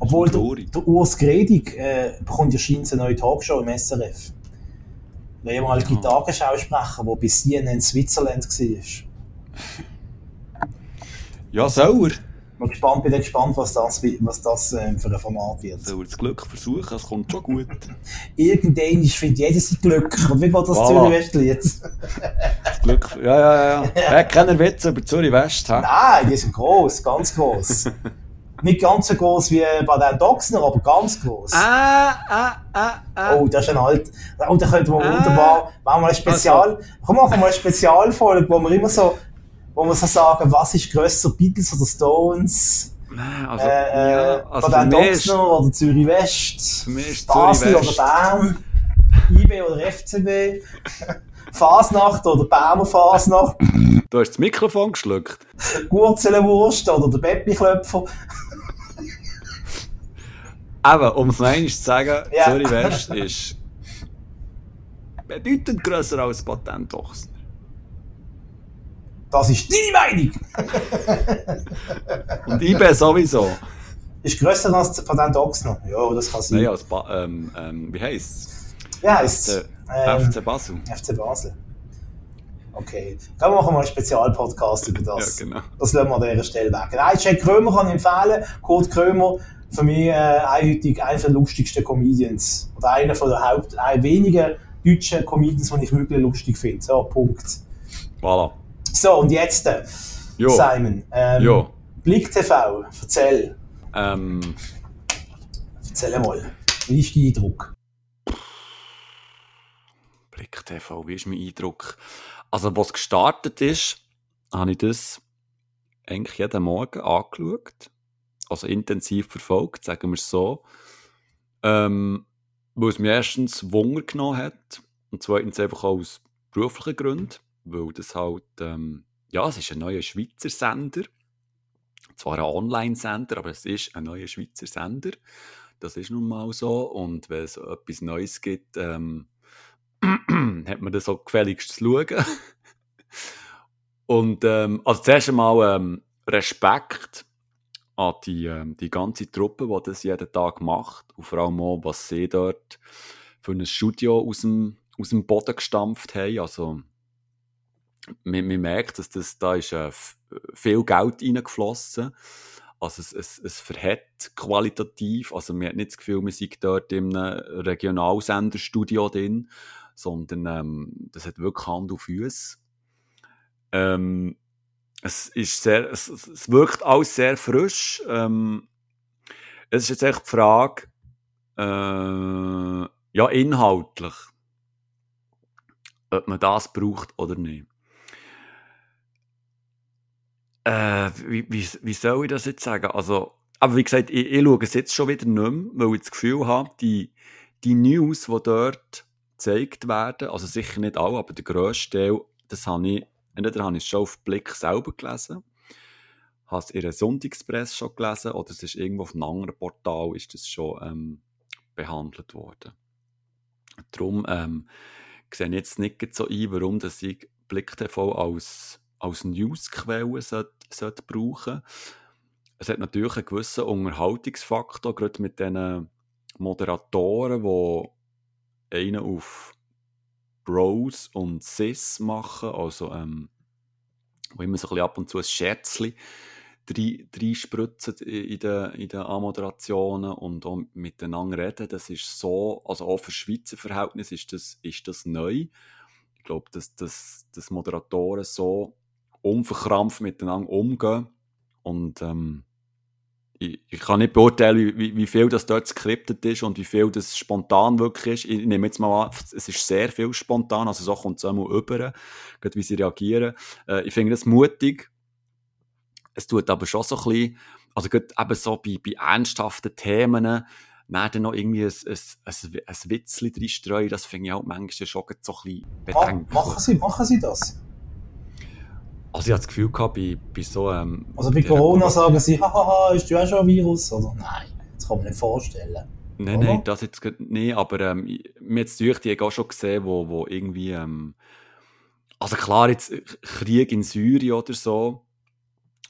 Obwohl der, der Urs Gredig äh, bekommt ja scheinbar eine neue Talkshow im SRF. Der ehemalige Ja. Tagesschausprecher, der bis CNN Switzerland war. Ja, soll er. Bin gespannt, bin gespannt, was das, was das ähm, für ein Format wird. Soll das Glück versuchen, es kommt schon gut. Irgendwann findet jeder sein Glück. Und wie geht das Voilà. Zürich-Westlied? Das Glück, ja, ja, ja. ja. Er hat keine Witze über Zürich West, hä? Nein, die sind groß, ganz groß. Nicht ganz so groß wie bei den Doxner, aber ganz groß. Ah, ah, ah, ah. Oh, das ist ein alt. Und da könnten wir Ah. wunderbar, machen wir ein Spezial, komm, machen wir mal eine Spezialfolge, wo wir immer so, wo wir so sagen, was ist grösser, Beatles oder Stones? Nein, also, äh, ja, äh, also bei den Doxner oder Zürich West? Basel oder. Bern? IB oder FCB? Fasnacht oder Berner Fasnacht? Du hast das Mikrofon geschluckt. Gurzelenwurst oder der Peppi-Klöpfer? Aber, um es einmal zu sagen, Ja. Zürich West ist bedeutend grösser als Patent Ochsner. Das ist deine Meinung! Und IB sowieso. Ist grösser als der Patent Ochsner? Ja, das kann sein. Nein, als ba ähm, ähm, wie heisst es? Ja, heisst FC, ähm, FC Basel. FC Basel. Okay. Dann machen wir mal einen Spezialpodcast über das. Ja, genau. Das lassen wir an dieser Stelle weg. Nein, Jack Krömer kann ich empfehlen. Kurt Krömer, für mich äh, eindeutig einer der lustigsten Comedians. Oder einer von der Haupt-, ein wenigen deutschen Comedians, die ich wirklich lustig finde. So, Punkt. Voilà. So, und jetzt, äh. Simon. Ähm, Jo. Blick TV, erzähl. Ähm, Erzähl mal. Wie ist dein Eindruck? Blick TV, wie ist mein Eindruck? Also, was gestartet ist, habe ich das eigentlich jeden Morgen angeschaut. Also intensiv verfolgt, sagen wir es so. Ähm, weil es mir erstens Wunder genommen hat und zweitens einfach auch aus beruflichen Gründen, weil das halt, ähm, ja, es ist ein neuer Schweizer Sender. Zwar ein Online-Sender, aber es ist ein neuer Schweizer Sender. Das ist nun mal so. Und wenn es etwas Neues gibt, ähm, hat man das auch gefälligst zu schauen. Und ähm, also zuerst einmal ähm, Respekt an die, ähm, die ganze Truppe, die das jeden Tag macht. Und vor allem auch, was sie dort für ein Studio aus dem, aus dem Boden gestampft haben. Also man, man merkt, dass das, da ist äh, viel Geld reingeflossen. Also es, es, es verhält qualitativ. Also man hat nicht das Gefühl, man sei dort einem Regionalsenderstudio drin, sondern ähm, das hat wirklich Hand und Füße. Ähm, es ist sehr, es, es wirkt alles sehr frisch. Ähm, es ist jetzt echt die Frage, äh, ja, inhaltlich, ob man das braucht oder nicht. Äh, wie, wie, wie soll ich das jetzt sagen? Also, aber wie gesagt, ich, ich schaue es jetzt schon wieder nicht mehr, weil ich das Gefühl habe, die, die News, die dort gezeigt werden, also sicher nicht alle, aber der grösste Teil, das habe ich, entweder habe ich es schon auf Blick selber gelesen, habe es in der Sonntagspresse schon gelesen oder es ist irgendwo auf einem anderen Portal ist das schon ähm, behandelt worden. Darum ähm, sehe ich jetzt nicht so ein, warum dass ich Blick TV als, als Newsquelle sollte, sollte brauchen Es hat natürlich einen gewissen Unterhaltungsfaktor, gerade mit diesen Moderatoren, die einen auf Bros und Sis machen, also ähm, wo immer so ein bisschen ab und zu ein Scherzchen reinspritzen in den, in den Anmoderationen und auch miteinander reden. Das ist so, also auch für Schweizer Verhältnisse ist das, ist das neu. Ich glaube, dass, dass, dass Moderatoren so unverkrampft miteinander umgehen und ähm, ich, ich, kann nicht beurteilen, wie, wie viel das dort skriptet ist und wie viel das spontan wirklich ist. Ich nehme jetzt mal an, es ist sehr viel spontan, also so kommt es einmal über, gerade wie sie reagieren. Äh, ich finde das mutig. Es tut aber schon so ein bisschen, also gerade eben so bei, bei ernsthaften Themen, dann noch irgendwie ein, ein, ein, ein Witzchen reinstreuen, das finde ich auch manchmal schon so ein bisschen bedenklich. machen, Sie, machen Sie das? Also ich hatte das Gefühl gehabt, bei, bei so ähm, Also bei Corona sagen sie, hahaha, ist du auch schon ein Virus? Oder nein, das kann man nicht vorstellen. Nein, oder? nein, das jetzt nicht, aber ähm, mir jetzt durch die auch schon gesehen, wo, wo irgendwie, ähm, also klar, jetzt Krieg in Syrien oder so,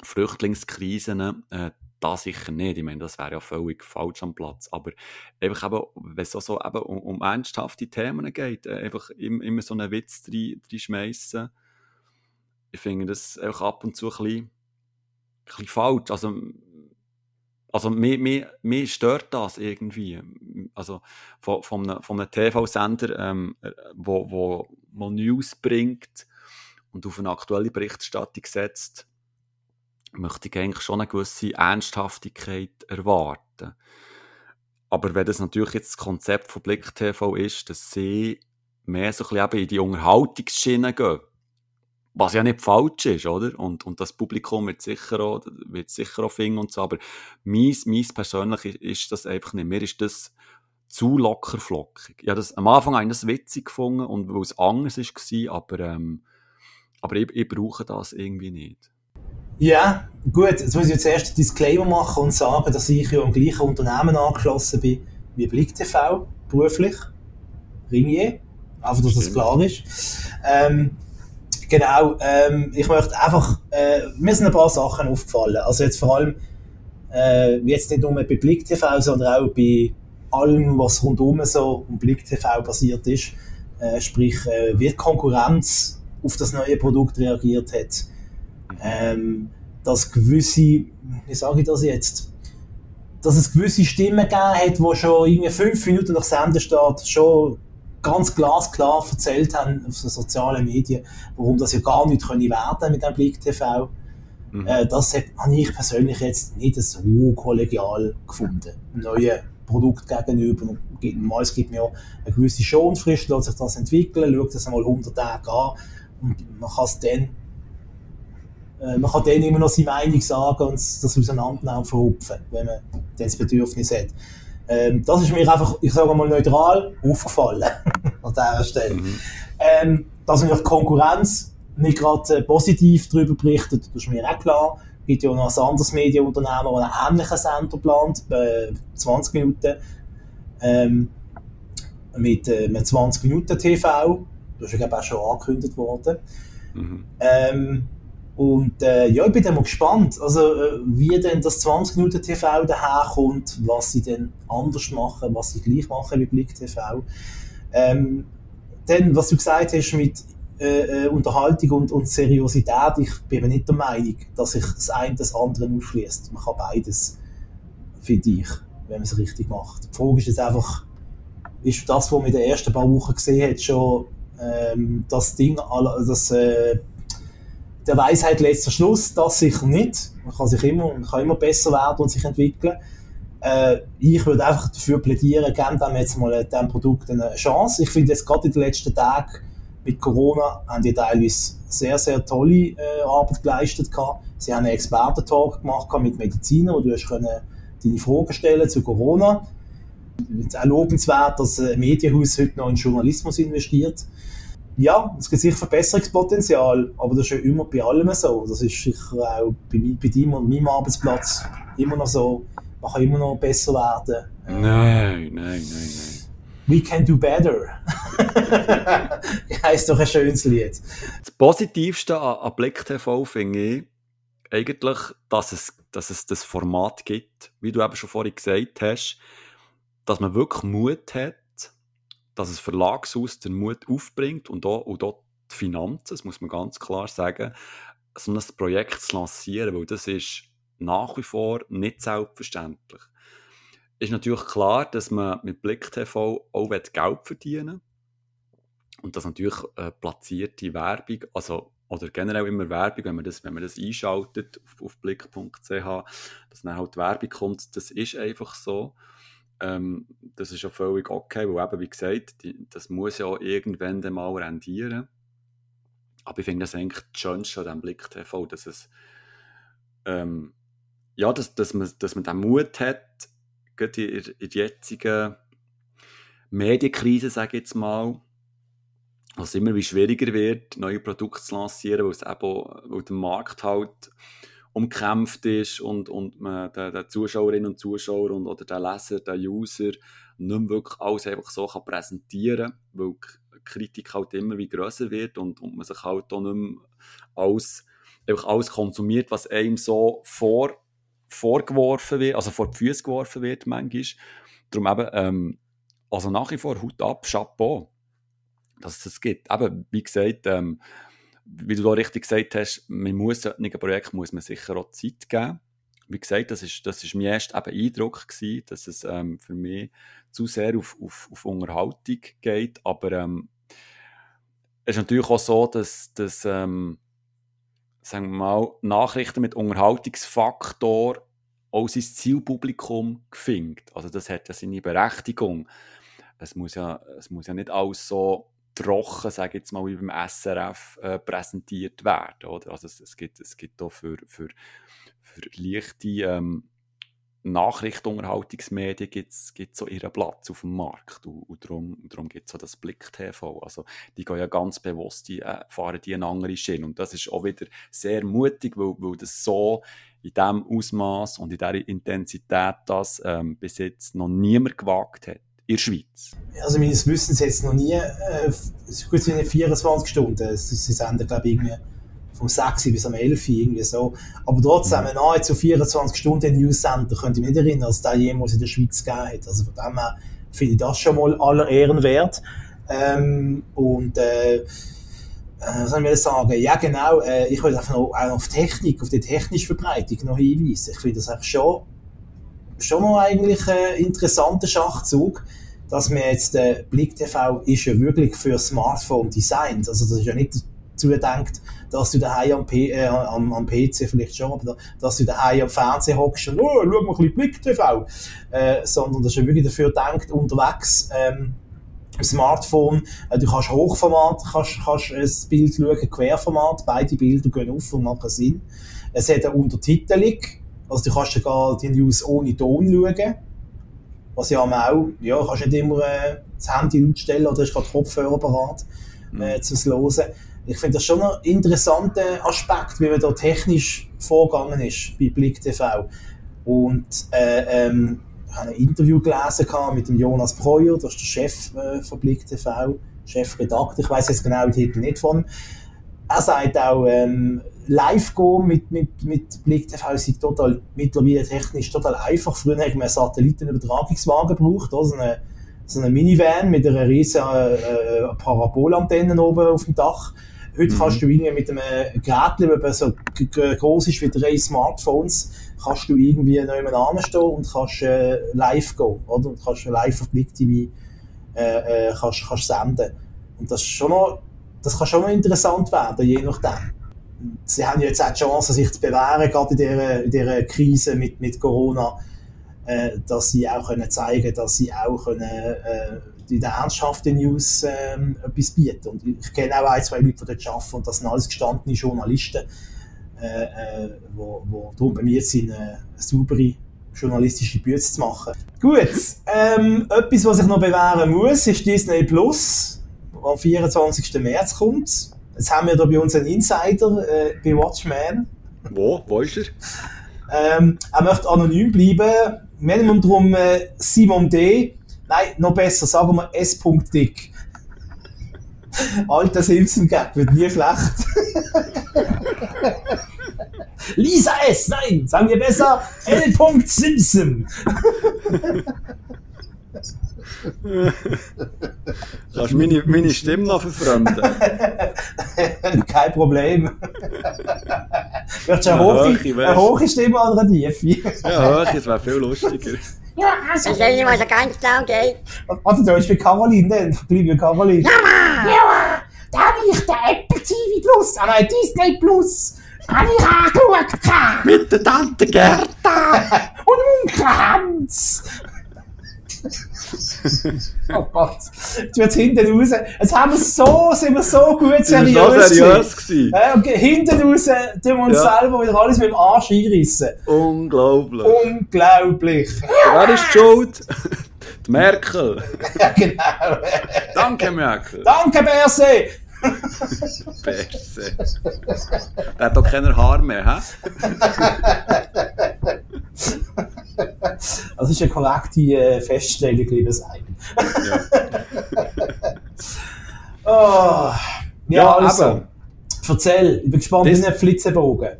Flüchtlingskrisen, äh, da sicher nicht. Ich meine, das wäre ja völlig falsch am Platz. Aber einfach eben, wenn es so, so eben um, um ernsthafte Themen geht, äh, einfach immer, immer so einen Witz reinschmeißen, rein ich finde das auch ab und zu ein bisschen, ein bisschen falsch. Also, also mir, mir, mir stört das irgendwie. Also von, von einem, von einem TV-Sender, ähm, wo, wo, wo News bringt und auf eine aktuelle Berichterstattung setzt, möchte ich eigentlich schon eine gewisse Ernsthaftigkeit erwarten. Aber wenn das natürlich jetzt das Konzept von Blick TV ist, dass sie mehr so ein bisschen in die Unterhaltungsschiene gehen, was ja nicht falsch ist, oder? Und, und das Publikum wird sicher auch, wird sicher auch finden und so, aber meins, meins persönlich ist das einfach nicht. Mir ist das zu lockerflockig. Ja, das, am Anfang habe ich das witzig gefunden und weil es anders war, aber, ähm, aber ich, ich brauche das irgendwie nicht. Ja, gut, jetzt muss ich jetzt erst einen Disclaimer machen und sagen, dass ich ja im gleichen Unternehmen angeschlossen bin wie Blick TV, beruflich. Ringier, einfach, dass das klar ist. Ähm, Genau, ähm, ich möchte einfach, äh, mir sind ein paar Sachen aufgefallen. Also jetzt vor allem, äh, jetzt nicht nur bei Blick TV, sondern auch bei allem, was rundum so um Blick TV passiert ist. Äh, sprich, äh, wie Konkurrenz auf das neue Produkt reagiert hat. Ähm, dass gewisse, wie sage ich das jetzt, dass es gewisse Stimmen gegeben hat, die schon irgendwie fünf Minuten nach Sendestart schon ganz glasklar erzählt haben auf den sozialen Medien, warum das ja gar nicht können werden mit dem Blick TV. Mhm. Äh, das habe ich persönlich jetzt nicht so kollegial gefunden. Ein neues Produkt gegenüber. Mal, es gibt mir eine gewisse Schonfrist, lässt sich das entwickeln, schaut das einmal 100 Tage an und man kann es dann äh, man kann dann immer noch seine Meinung sagen und das auseinandernehmen verhupfen, wenn man das Bedürfnis hat. Ähm, das ist mir einfach, ich sage mal neutral, aufgefallen an dieser Stelle. Mhm. Ähm, dass natürlich Konkurrenz nicht gerade äh, positiv darüber berichtet, das ist mir auch klar. Es gibt ja noch ein anderes Medienunternehmen, das einen ähnlichen Sender plant, bei 20 Minuten, ähm, mit, äh, mit 20 Minuten TV. Das ist ja auch schon angekündigt worden. Mhm. Ähm, und äh, ja, ich bin dann mal gespannt, also, äh, wie denn das 20 Minuten TV daherkommt, was sie denn anders machen, was sie gleich machen wie Blick TV. Ähm, dann, was du gesagt hast mit äh, äh, Unterhaltung und, und Seriosität, ich bin nicht der Meinung, dass sich das eine das andere ausschließt. Man kann beides, finde ich, wenn man es richtig macht. Die Frage ist jetzt einfach, ist das, was man in den ersten paar Wochen gesehen hat, schon ähm, das Ding, das äh, der Weisheit letzter Schluss, das sicher nicht. Man kann sich immer, man kann immer besser werden und sich entwickeln. Äh, ich würde einfach dafür plädieren, geben dem jetzt mal dem Produkt eine Chance. Ich finde jetzt gerade in den letzten Tagen mit Corona haben die teilweise sehr, sehr tolle äh, Arbeit geleistet gehabt. Sie haben einen Experten-Talk gemacht mit Medizinern, wo du hast können deine Fragen stellen zu Corona. Es ist auch lobenswert, dass ein Medienhaus heute noch in Journalismus investiert ja, es gibt sicher Verbesserungspotenzial, aber das ist ja immer bei allem so. Das ist sicher auch bei, bei deinem und meinem Arbeitsplatz immer noch so. Man kann immer noch besser werden. Nein, nein, nein, nein. We can do better. heißt doch ein schönes Lied. Das Positivste an, an Blick TV finde ich eigentlich, dass es, dass es das Format gibt, wie du eben schon vorhin gesagt hast, dass man wirklich Mut hat, dass es Verlagshaus den Mut aufbringt und auch, und auch die Finanzen, das muss man ganz klar sagen, so ein Projekt zu lancieren, weil das ist nach wie vor nicht selbstverständlich. Ist natürlich klar, dass man mit Blick TV auch Geld verdienen will. Und dass natürlich äh, platzierte Werbung, also oder generell immer Werbung, wenn man das, wenn man das einschaltet auf, auf blick.ch, dass dann halt Werbung kommt, das ist einfach so. Ähm, das ist ja völlig okay, weil eben, wie gesagt, die, das muss ja irgendwann mal rendieren. Aber ich finde das eigentlich das Schönste an diesem Blick TV, dass es, ähm, ja, dass, dass, man, dass man den Mut hat, gerade in, in der jetzigen Medienkrise, sage ich jetzt mal, was immer wie schwieriger wird, neue Produkte zu lancieren, weil, es eben, weil der Markt halt umkämpft ist und, und man den, den Zuschauerinnen und Zuschauer und, oder den Leser, den User nicht mehr wirklich alles einfach so kann präsentieren kann, weil die Kritik halt immer wie grösser wird und, und man sich halt auch nicht mehr alles, einfach alles konsumiert, was einem so vor, vorgeworfen wird, also vor die Füße geworfen wird manchmal. Darum eben, ähm, also nach wie vor Hut ab, Chapeau, dass es das gibt. Eben, wie gesagt, ähm, wie du da richtig gesagt hast, man muss solchen Projekt muss man sicher auch Zeit geben. Wie gesagt, das ist, das ist mein erster Eindruck gewesen, dass es ähm, für mich zu sehr auf, auf, auf Unterhaltung geht, aber ähm, es ist natürlich auch so, dass, dass ähm, sagen wir mal, Nachrichten mit Unterhaltungsfaktor auch sein Zielpublikum findet. Also das hat ja seine Berechtigung. Es muss ja, es muss ja nicht alles so trocken, sage ich jetzt mal, wie beim SRF äh, präsentiert werden. Oder? Also es, es, gibt, es gibt auch für, für, für leichte ähm, Nachrichtenunterhaltungsmedien gibt's, gibt's so ihren Platz auf dem Markt und, darum, darum gibt es so das Blick-TV. Also die gehen ja ganz bewusst, die äh, fahren die eine andere Schiene und das ist auch wieder sehr mutig, weil, weil das so in diesem Ausmaß und in dieser Intensität das ähm, bis jetzt noch niemand gewagt hat in der Schweiz? Also meines Wissens jetzt noch nie, äh, gut sind 24 Stunden, sie senden glaube ich irgendwie vom 6 bis am 11 irgendwie so, aber trotzdem, mhm. nahezu 24 Stunden News-Sender, könnte ich mich nicht erinnern, dass der jemals in der Schweiz gegeben hat, also von dem her finde ich das schon mal aller Ehren wert ähm, und äh, äh was soll ich sagen? Ja, genau. Äh, ich will einfach noch, auch auf Technik, auf die technische Verbreitung noch hinweisen. Ich finde das eigentlich schon, schon noch eigentlich ein interessanter Schachzug dass man jetzt, der Blick TV ist ja wirklich für Smartphone designt. Also das ist ja nicht dazu gedacht, dass du daheim am, P äh, am, am PC vielleicht schon, aber dass du daheim am Fernsehen hockst und, oh, schau mal ein bisschen Blick TV. Äh, sondern das ist ja wirklich dafür gedacht, unterwegs, ähm, Smartphone, äh, du kannst Hochformat, kannst, kannst ein Bild schauen, Querformat, beide Bilder gehen auf und machen Sinn. Es hat eine Untertitelung, also du kannst sogar die News ohne Ton schauen was ja auch, ja, kannst nicht immer äh, das Handy laut oder ist gerade Kopfhörer parat mhm. äh, zum Hören. Ich finde das schon ein interessanter Aspekt, wie man da technisch vorgegangen ist bei Blick TV. Und äh, ähm, ich habe ein Interview gelesen mit dem Jonas Breuer, das ist der Chef äh, von Blick TV, Chefredakteur, ich weiß jetzt genau den Titel nicht von. Er sagt auch, ähm, live gehen mit, mit, mit Blick TV ist total, mittlerweile technisch total einfach. Früher haben wir einen Satellitenübertragungswagen gebraucht, so eine, so eine Minivan mit einer riesen äh, äh Parabolantenne oben auf dem Dach. Heute mhm. kannst du irgendwie mit einem Gerät, das so groß ist wie drei Smartphones, kannst du irgendwie jemand anstehen und kannst äh, live gehen, oder? Und kannst live auf Blick TV äh, äh, kannst, kannst senden. Und das ist schon noch, das kann schon noch interessant werden, je nachdem sie haben jetzt auch die Chance, sich zu bewähren, gerade in dieser, in dieser Krise mit, mit Corona, äh, dass sie auch können zeigen dass sie auch können, äh, in der ernsthaften News äh, etwas bieten. Und ich kenne auch ein, zwei Leute, die dort arbeiten und das sind alles gestandene Journalisten, äh, äh, wo, wo darum bei mir sind, äh, eine saubere journalistische Bücher zu machen. Gut, ähm, etwas, was ich noch bewähren muss, ist Disney Plus am 24. März kommt. Jetzt haben wir da bei uns einen Insider äh, bei Watchman. Wo? Wo ist er? Ähm, er möchte anonym bleiben. Minimum drum äh, Simon D. Nein, noch besser, sagen wir S. Dick. Alter Simpson-Gag, wird nie schlecht. Lisa S. Nein, sagen wir besser L. Simpson. Kannst du meine, meine Stimme noch verfremden? Kein Problem. Willst du eine, hohe, eine hohe Stimme oder eine tiefe? ja, hoch, das wäre viel lustiger. Ja, also. Ich sehe mal so ganz down geht. Warte, da ist für Caroline dann. Bleib für Caroline. Ja, Mann! Ja, da habe ich den Apple TV Plus, ah nein, Disney Plus. Habe ich angeschaut. Mit der Tante Gerda. Und dem Onkel Hans. oh Gott, jetzt wird hinten raus. Jetzt haben wir so, sind wir so gut seriös. So seriös gewesen. Ja, okay. Hinten raus tun wir uns ja. selber wieder alles mit dem Arsch einrissen. Unglaublich. Unglaublich. Wer ist schuld? Die Merkel. ja, genau. Danke, Merkel. Danke, Berse. Berse. Der hat doch keine Haare mehr, hä? Das ist eine korrekte äh, Feststellung, liebe Simon. ja. oh, ja, ja, also. Aber, Erzähl, ich bin gespannt wie ein Flitzebogen.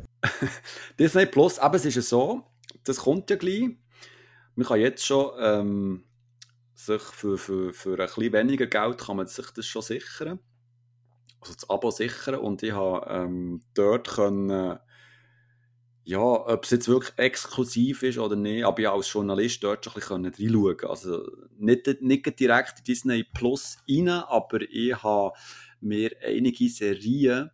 Disney Plus, aber es ist ja so, das kommt ja gleich. Man kann jetzt schon ähm, sich für, für, für ein bisschen weniger Geld kann man sich das schon sichern. Also das Abo sichern. Und ich habe ähm, dort können ja, ob es jetzt wirklich exklusiv ist oder nicht, aber ich als Journalist dort schon ein bisschen reinschauen Also nicht, nicht direkt in Disney Plus rein, aber ich habe mir einige Serien,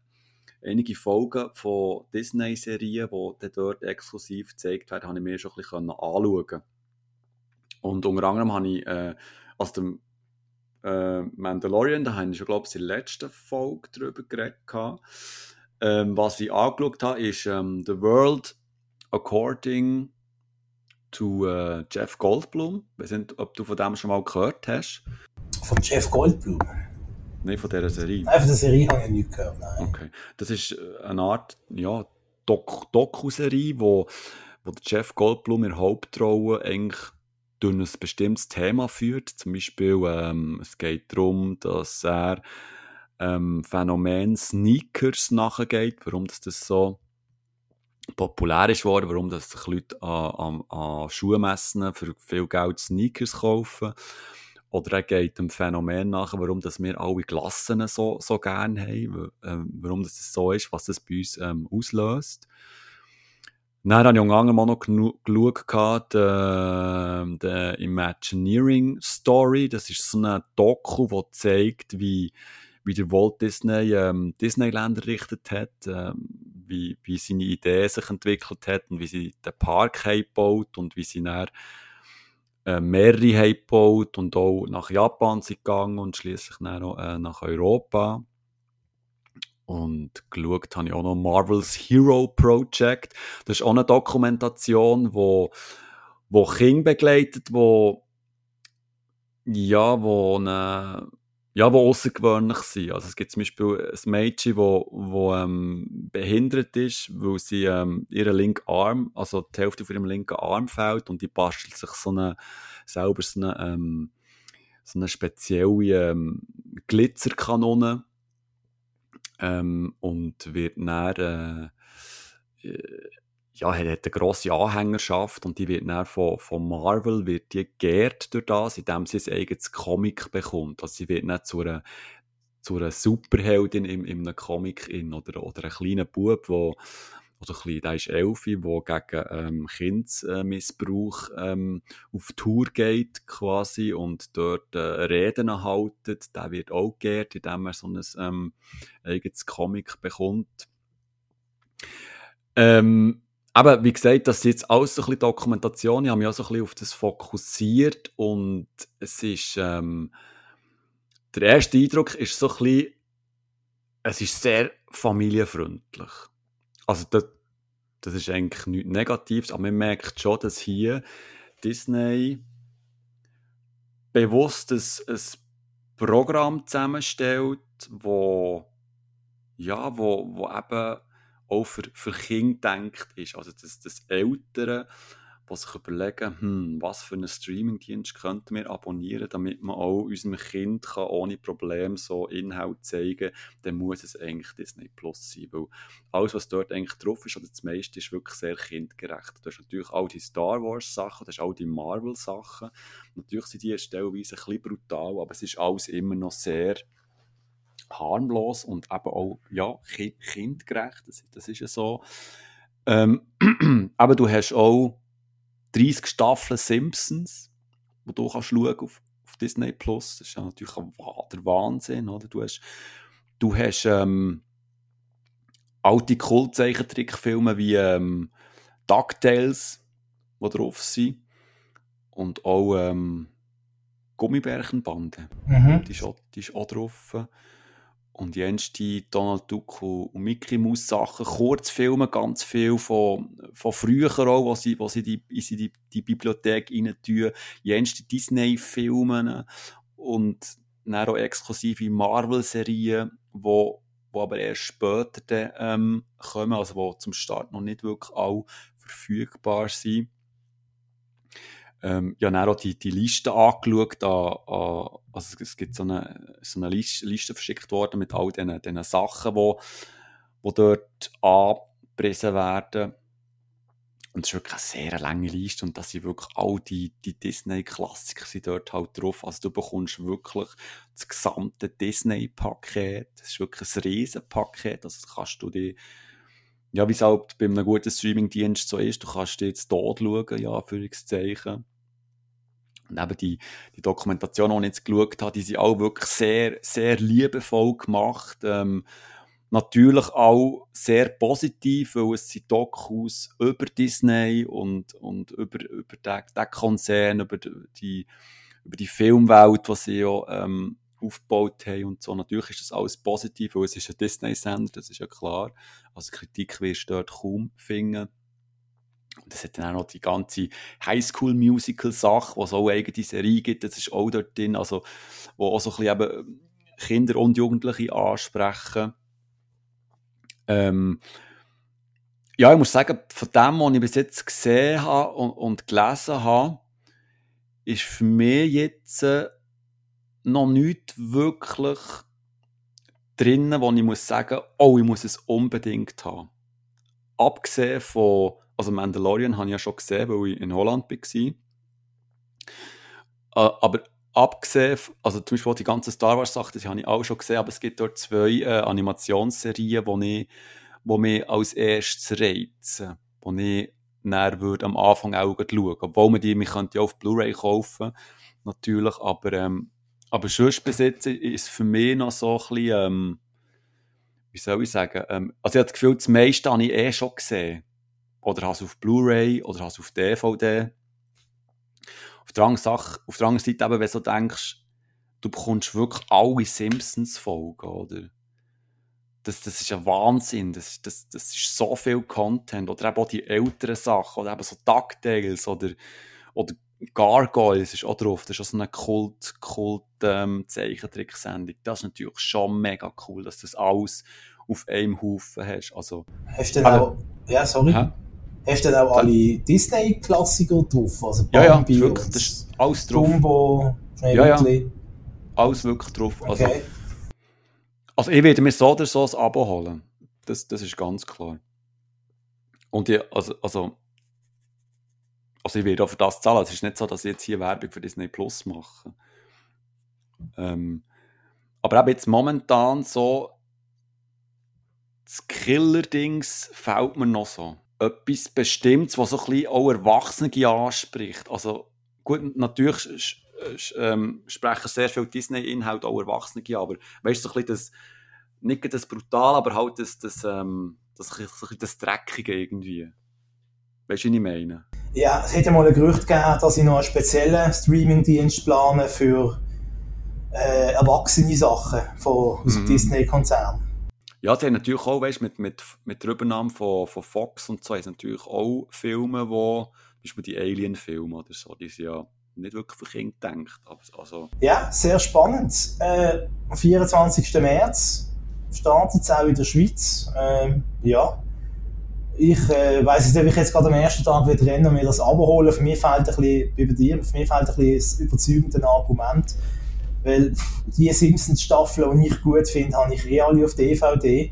einige Folgen von Disney-Serien, die dort exklusiv gezeigt werden, habe ich mir schon ein bisschen anschauen Und unter anderem habe ich äh, aus dem äh, Mandalorian, da habe ich schon, glaube ich, in der letzten Folge darüber geredet. Ähm, was ich angeschaut habe, ist ähm, The World According to äh, Jeff Goldblum. Ich weiß nicht, ob du von dem schon mal gehört hast. Von Jeff Goldblum? Nein, von dieser Serie. Nein, von der Serie habe ich nicht gehört, nein. Okay. Das ist äh, eine Art ja, Dok Doku-Serie, wo, wo Jeff Goldblum in der Hauptrolle eigentlich durch ein bestimmtes Thema führt. Zum Beispiel, ähm, es geht darum, dass er ähm, Phänomen Sneakers nachgeht, warum das, das so populär ist worden, warum das sich Leute an, an, an Schuhmessen für viel Geld Sneakers kaufen. Oder er geht dem Phänomen nach, warum das wir alle Glassen so, so gerne haben, ähm, warum das so ist, was das bei uns ähm, auslöst. Dann habe ich auch noch geschaut, die Imagineering Story. Das ist so eine Doku, die zeigt, wie, wie der Walt Disney ähm, Disneyland errichtet hat, ähm, wie, wie seine Idee sich entwickelt hat und wie sie den Park gebaut und wie sie dann äh, mehrere gebaut und auch nach Japan sind gegangen und schließlich äh, nach Europa. Und geschaut habe ich auch noch Marvel's Hero Project. Das ist auch eine Dokumentation, wo, wo Kinder begleitet, wo ja, wo eine ja, die außergewöhnlich sind. Also es gibt zum Beispiel ein Mädchen, wo, wo ähm, behindert ist, weil sie ähm, ihren linken Arm, also die Hälfte von ihrem linken Arm fehlt und die bastelt sich so eine, selber so eine, ähm, so eine spezielle ähm, Glitzerkanone ähm, und wird dann äh, äh ja, hat eine grosse Anhängerschaft und die wird dann von, von Marvel wird die geehrt durch das, indem sie ein eigenes Comic bekommt. Also sie wird nicht zu einer, zu einer Superheldin in, in einem Comic in, oder, oder ein kleiner Bub, wo, oder ein klein, der ist Elfi, der gegen ähm, Kindsmissbrauch ähm, auf Tour geht quasi und dort äh, Reden haltet. Der wird auch geehrt, indem er so ein ähm, eigenes Comic bekommt. Ähm, aber wie gesagt, das ist jetzt alles so ein bisschen Dokumentation. Ich habe mich auch so ein bisschen auf das fokussiert und es ist, ähm, der erste Eindruck ist so ein bisschen, es ist sehr familienfreundlich. Also das, das ist eigentlich nichts Negatives, aber man merkt schon, dass hier Disney bewusst ein, ein Programm zusammenstellt, wo, ja, wo, wo eben auch für, für Kinder denkt ist. Also das, das Eltern, die sich überlegen, hm, was für einen Streamingdienst könnten wir abonnieren, damit man auch unserem Kind kann ohne Probleme so Inhalt zeigen kann, dann muss es eigentlich Disney Plus sein, weil alles, was dort eigentlich drauf ist, oder das meiste, ist wirklich sehr kindgerecht. Du hast natürlich all die Star Wars Sachen, du hast all die Marvel Sachen. Natürlich sind die stellenweise ein bisschen brutal, aber es ist alles immer noch sehr harmlos und eben auch ja, kindgerecht, das, das ist ja so. Ähm, aber du hast auch 30 Staffeln Simpsons, wo du kannst schauen auf, auf Disney Plus. Das ist ja natürlich ein, der Wahnsinn, oder? Du hast, du hast ähm, alte Kultzeichentrickfilme wie ähm, DuckTales, die drauf sind. Und auch ähm, Gummibärchenbande. Mhm. Die, ist auch, die ist auch drauf und jenste Donald Duck und Mickey Mouse Sachen, Kurzfilme, ganz viel von, von früher auch, wo sie, wo sie die, in die, die Bibliothek rein tun, jenste Disney-Filme und dann auch exklusive Marvel-Serien, wo, wo aber erst später dann, ähm, kommen, also wo zum Start noch nicht wirklich all verfügbar sind ähm, ja dann auch die, die Liste angeschaut, an, an, also es gibt so eine, so eine Liste, Liste verschickt worden mit all diesen, diesen Sachen, die wo, dort angepriesen werden. Und es ist wirklich eine sehr lange Liste und da sind wirklich all die, die Disney-Klassiker sind dort halt drauf. Also du bekommst wirklich das gesamte Disney-Paket. Das ist wirklich ein Riesenpaket. Also das kannst du dir ja, wie es halt bei einem guten Streaming-Dienst so ist, du kannst jetzt dort schauen, ja, für Zeichen. Und eben die, die Dokumentation, die ich jetzt geschaut habe, die sind auch wirklich sehr, sehr liebevoll gemacht. Ähm, natürlich auch sehr positiv, weil es sind Dokus über Disney und, und über, über den, den Konzern, über die, über die Filmwelt, die sie ja ähm, aufgebaut haben und so. Natürlich ist das alles positiv, weil es ist ein Disney-Sender, das ist ja klar. Also Kritik wirst du dort kaum finden. Und es hat dann auch noch die ganze Highschool-Musical-Sache, wo es auch eine eigene Serie gibt, das ist auch dort drin, also wo auch so ein bisschen eben Kinder und Jugendliche ansprechen. Ähm, ja, ich muss sagen, von dem, was ich bis jetzt gesehen habe und, und gelesen habe, ist für mich jetzt äh, noch nichts wirklich drinnen, wo ich muss sagen, oh, ich muss es unbedingt haben. Abgesehen von, also Mandalorian habe ich ja schon gesehen, weil ich in Holland war. Äh, aber abgesehen, also zum Beispiel die ganzen Star Wars Sachen, die habe ich auch schon gesehen, aber es gibt dort zwei äh, Animationsserien, wo ich, wo mich als erstes reizen, wo ich näher würde am Anfang auch schauen, obwohl man die, man könnte ja auf Blu-ray kaufen, natürlich, aber ähm, aber sonst bis jetzt ist für mich noch so ein bisschen, ähm, wie soll ich sagen, ähm, also ich habe das Gefühl, das meiste habe ich eh schon gesehen. Oder habe es auf Blu-ray oder habe es auf DVD. Auf der, anderen Sache, auf der anderen Seite eben, wenn du denkst, du bekommst wirklich alle Simpsons-Folgen, oder? Das, das ist ein Wahnsinn. Das, das, das ist so viel Content. Oder eben auch die älteren Sachen. Oder eben so DuckTales oder, oder Gargoyles ist auch drauf. Das ist auch so eine Kult, Kult ähm, Zeichentricksendung. Das ist natürlich schon mega cool, dass du das alles auf einem Haufen hast. Also, hast du denn aber, auch, ja, sorry. Hä? Hast du denn auch alle Disney-Klassiker drauf? Also Bambi ja, ja, wirklich, das ist alles drauf. Dumbo, ja, ja, alles wirklich drauf. Also, okay. also ich werde mir so oder so ein Abo holen. Das, das ist ganz klar. Und ich, also, also also ich werde auch für das zahlen. Es ist nicht so, dass ich jetzt hier Werbung für Disney Plus mache. Ähm, aber eben jetzt momentan so das Killer-Dings fällt mir noch so. Etwas Bestimmtes, was so ein bisschen auch Erwachsene anspricht. Also gut, natürlich ähm, sprechen sehr viele Disney-Inhalte auch Erwachsene an, aber weißt du, so ein bisschen das, nicht das Brutal, aber halt das, das, ähm, das, das, das Dreckige irgendwie. Weißt du, was ich meine? Ja, es hätte mal ein Gerücht gegeben, dass ich noch einen speziellen Streaming-Dienst plane für äh, erwachsene Sachen von, aus dem mhm. Disney-Konzern. Ja, sie haben natürlich auch, weißt, mit, mit, mit der Übernahme von, von Fox und so, haben natürlich auch Filme, wo, zum Beispiel die Alien-Filme oder so, die sind ja nicht wirklich für Kinder gedacht. Also, ja, sehr spannend. Äh, am 24. März startet es auch in der Schweiz. Ähm, ja, ich äh, weiß nicht, ob ich jetzt gerade am ersten Tag wieder rennen und mir das abholen. Für mich fehlt ein bisschen, bei dir, für mich fehlt ein bisschen das überzeugende Argument. Weil die Simpsons-Staffeln, die ich gut finde, habe ich eh alle auf DVD.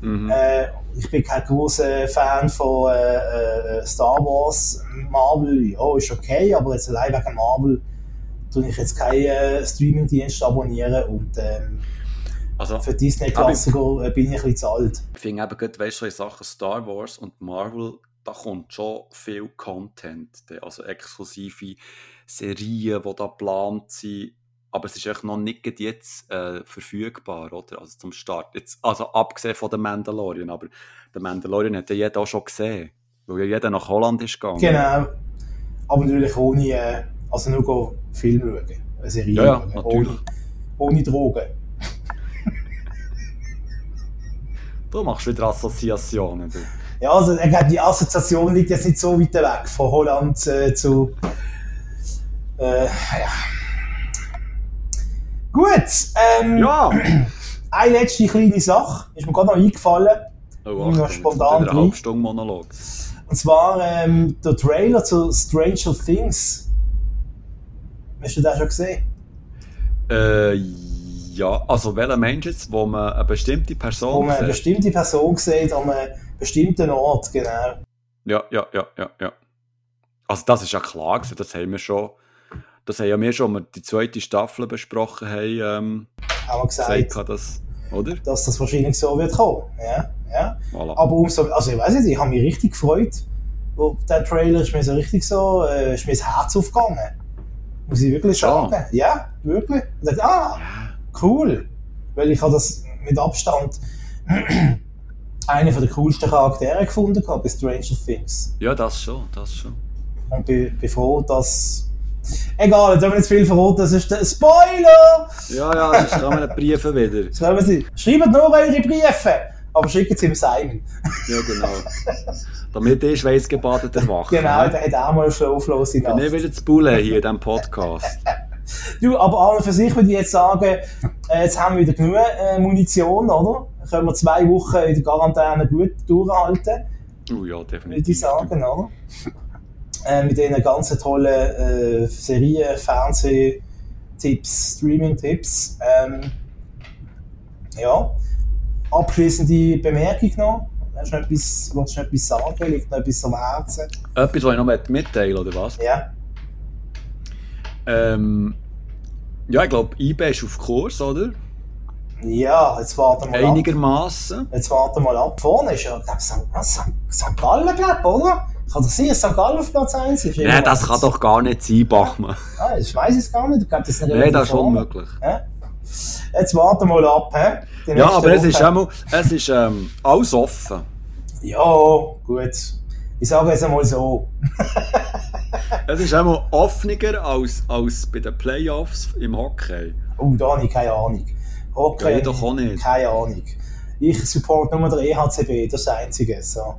Mhm. Äh, ich bin kein großer Fan von äh, äh, Star Wars, Marvel, ja, ist okay, aber jetzt allein wegen Marvel tue ich jetzt keinen äh, Streaming-Dienst abonnieren und ähm, also, für Disney-Klassiker bin ich ein bisschen zu alt. Ich finde eben, gerade, weißt du, in Sachen Star Wars und Marvel, da kommt schon viel Content, also exklusive Serien, die da geplant sind aber es ist echt noch nicht jetzt äh, verfügbar, oder? Also zum Start. Jetzt, also abgesehen von The Mandalorian, aber der Mandalorian hat ja jeder auch schon gesehen, weil ja jeder nach Holland ist gegangen. Genau. Aber natürlich ohne, äh, also nur Film schauen, eine Serie ja, ja, schauen, ohne, ohne Drogen. Du machst wieder Assoziationen. Du. Ja, also die Assoziation liegt jetzt nicht so weit weg von Holland äh, zu äh, ja Gut, ähm, ja. eine letzte kleine Sache ist mir gerade noch eingefallen. Oh, ach, noch spontan eine Halbstunde Monolog. Und zwar ähm, der Trailer zu Stranger Things. Hast du den schon gesehen? Äh, ja, also welcher Mensch jetzt, wo man eine bestimmte Person Wo man eine bestimmte Person sieht an einem bestimmten Ort, genau. Ja, ja, ja, ja, ja. Also das ist ja klar das haben wir schon das haben ja wir schon, als wir die zweite Staffel besprochen haben, ähm, haben wir gesagt, gesagt das, oder? dass das wahrscheinlich so wird kommen. Ja, ja. Voilà. Aber umso, also ich weiß nicht, ich habe mich richtig gefreut. Der Trailer ist mir so richtig so, äh, ist mir das Herz aufgegangen. Muss ich wirklich sagen. Ja, wirklich. Und dachte, ah, cool. Weil ich habe das mit Abstand einen der coolsten Charaktere gefunden bei Stranger Things. Ja, das schon, das schon. Und bin, bin froh, dass Egal, jetzt haben wir nicht viel verraten, das ist der Spoiler! Ja, ja, sonst kommen die Briefe wieder. Schreiben Sie, schreibt nur eure Briefe, aber schickt sie ihm Simon. ja, genau. Damit er schweißgebadet erwacht. Genau, der hat auch mal schlaflose Nacht. Ich bin nicht wieder zu bullen hier in diesem Podcast. du, aber an und für sich würde ich jetzt sagen, äh, jetzt haben wir wieder genug äh, Munition, oder? Können wir zwei Wochen in der Quarantäne gut durchhalten. Oh ja, definitiv. Würde ich sagen, oder? äh, mit diesen ganzen tollen äh, Serien, Fernsehtipps, Streaming-Tipps. Ähm, ja, abschließende Bemerkung noch. Hast du noch etwas, willst du noch etwas sagen? Liegt noch etwas am Herzen? Etwas, was ich noch mitteilen oder was? Ja. Ähm, ja, ich glaube, eBay ist auf Kurs, oder? Ja, jetzt warten wir Einigermaßen. Jetzt warten wir mal ab. Vorne ist ja, glaube St. Gallen, glaube oder? Kann das sein, dass St. Gallen auf Platz 1 ist? Nein, das kann doch gar nicht sein, Bachmann. Ah, ich weiß es gar nicht. Ich glaube, das ist Nein, das ist unmöglich. Ja? Jetzt warten wir mal ab. He? Ja, aber Woche. es ist, einmal, es ist ähm, alles offen. Ja, gut. Ich sage es einmal so. es ist einmal offener als, als bei den Playoffs im Hockey. Oh, da habe ich keine Ahnung. Hockey, doch auch nicht. Keine Ahnung. Ich support nur den EHCB, das ist das Einzige. So.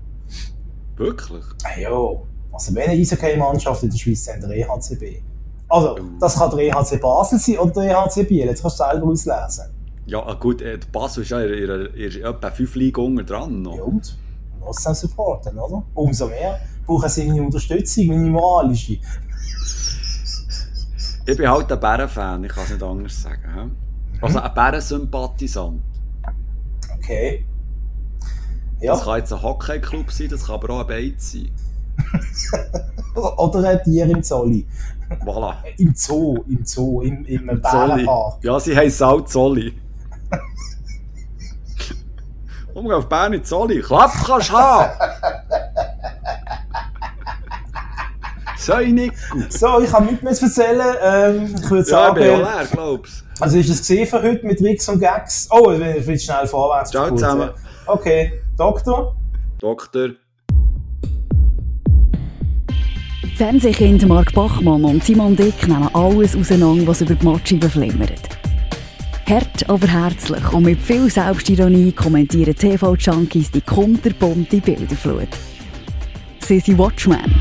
Wirklich? Ja, also wenn eine Eishockey-Mannschaft in der Schweiz sind, der EHCB. Also, das kann der EHC Basel sein oder der EHC Biel, jetzt kannst du selber auslesen. Ja, ah, gut, äh, Basel ist ja in, in, in, etwa fünf Ligen unter dran. Noch. Ja, und? Du musst es supporten, oder? Umso mehr brauchen sie meine Unterstützung, meine moralische. Ich bin halt ein Bärenfan, ich kann es nicht anders sagen. Also ein Bärensympathisant. Okay. Ja. Das kann jetzt ein Hockey-Club sein, das kann aber auch ein Beiz sein. Oder ein Tier im Zolli. Voilà. Im Zoo, im Zoo, im, im, Im Bärenpark. Ja, sie heißen auch Zolli. Komm auf Bern in Zolli. Klapp kannst du haben. Sei nicht gut. So, ich habe nichts mehr zu erzählen. Ähm, ich würde sagen... Ja, ich bin auch leer, glaubst Also ist es gesehen für heute mit Tricks und Gags? Oh, ich will schnell vorwärts. Ciao zusammen. Okay, Doktor? Doktor. Fernsehkind Mark Bachmann und Simon Dick nehmen alles auseinander, was über die Matschi beflimmert. Hart, aber herzlich und mit viel Selbstironie kommentieren TV-Junkies die kunterbunte Bilderflut. Sie sind Watchmen.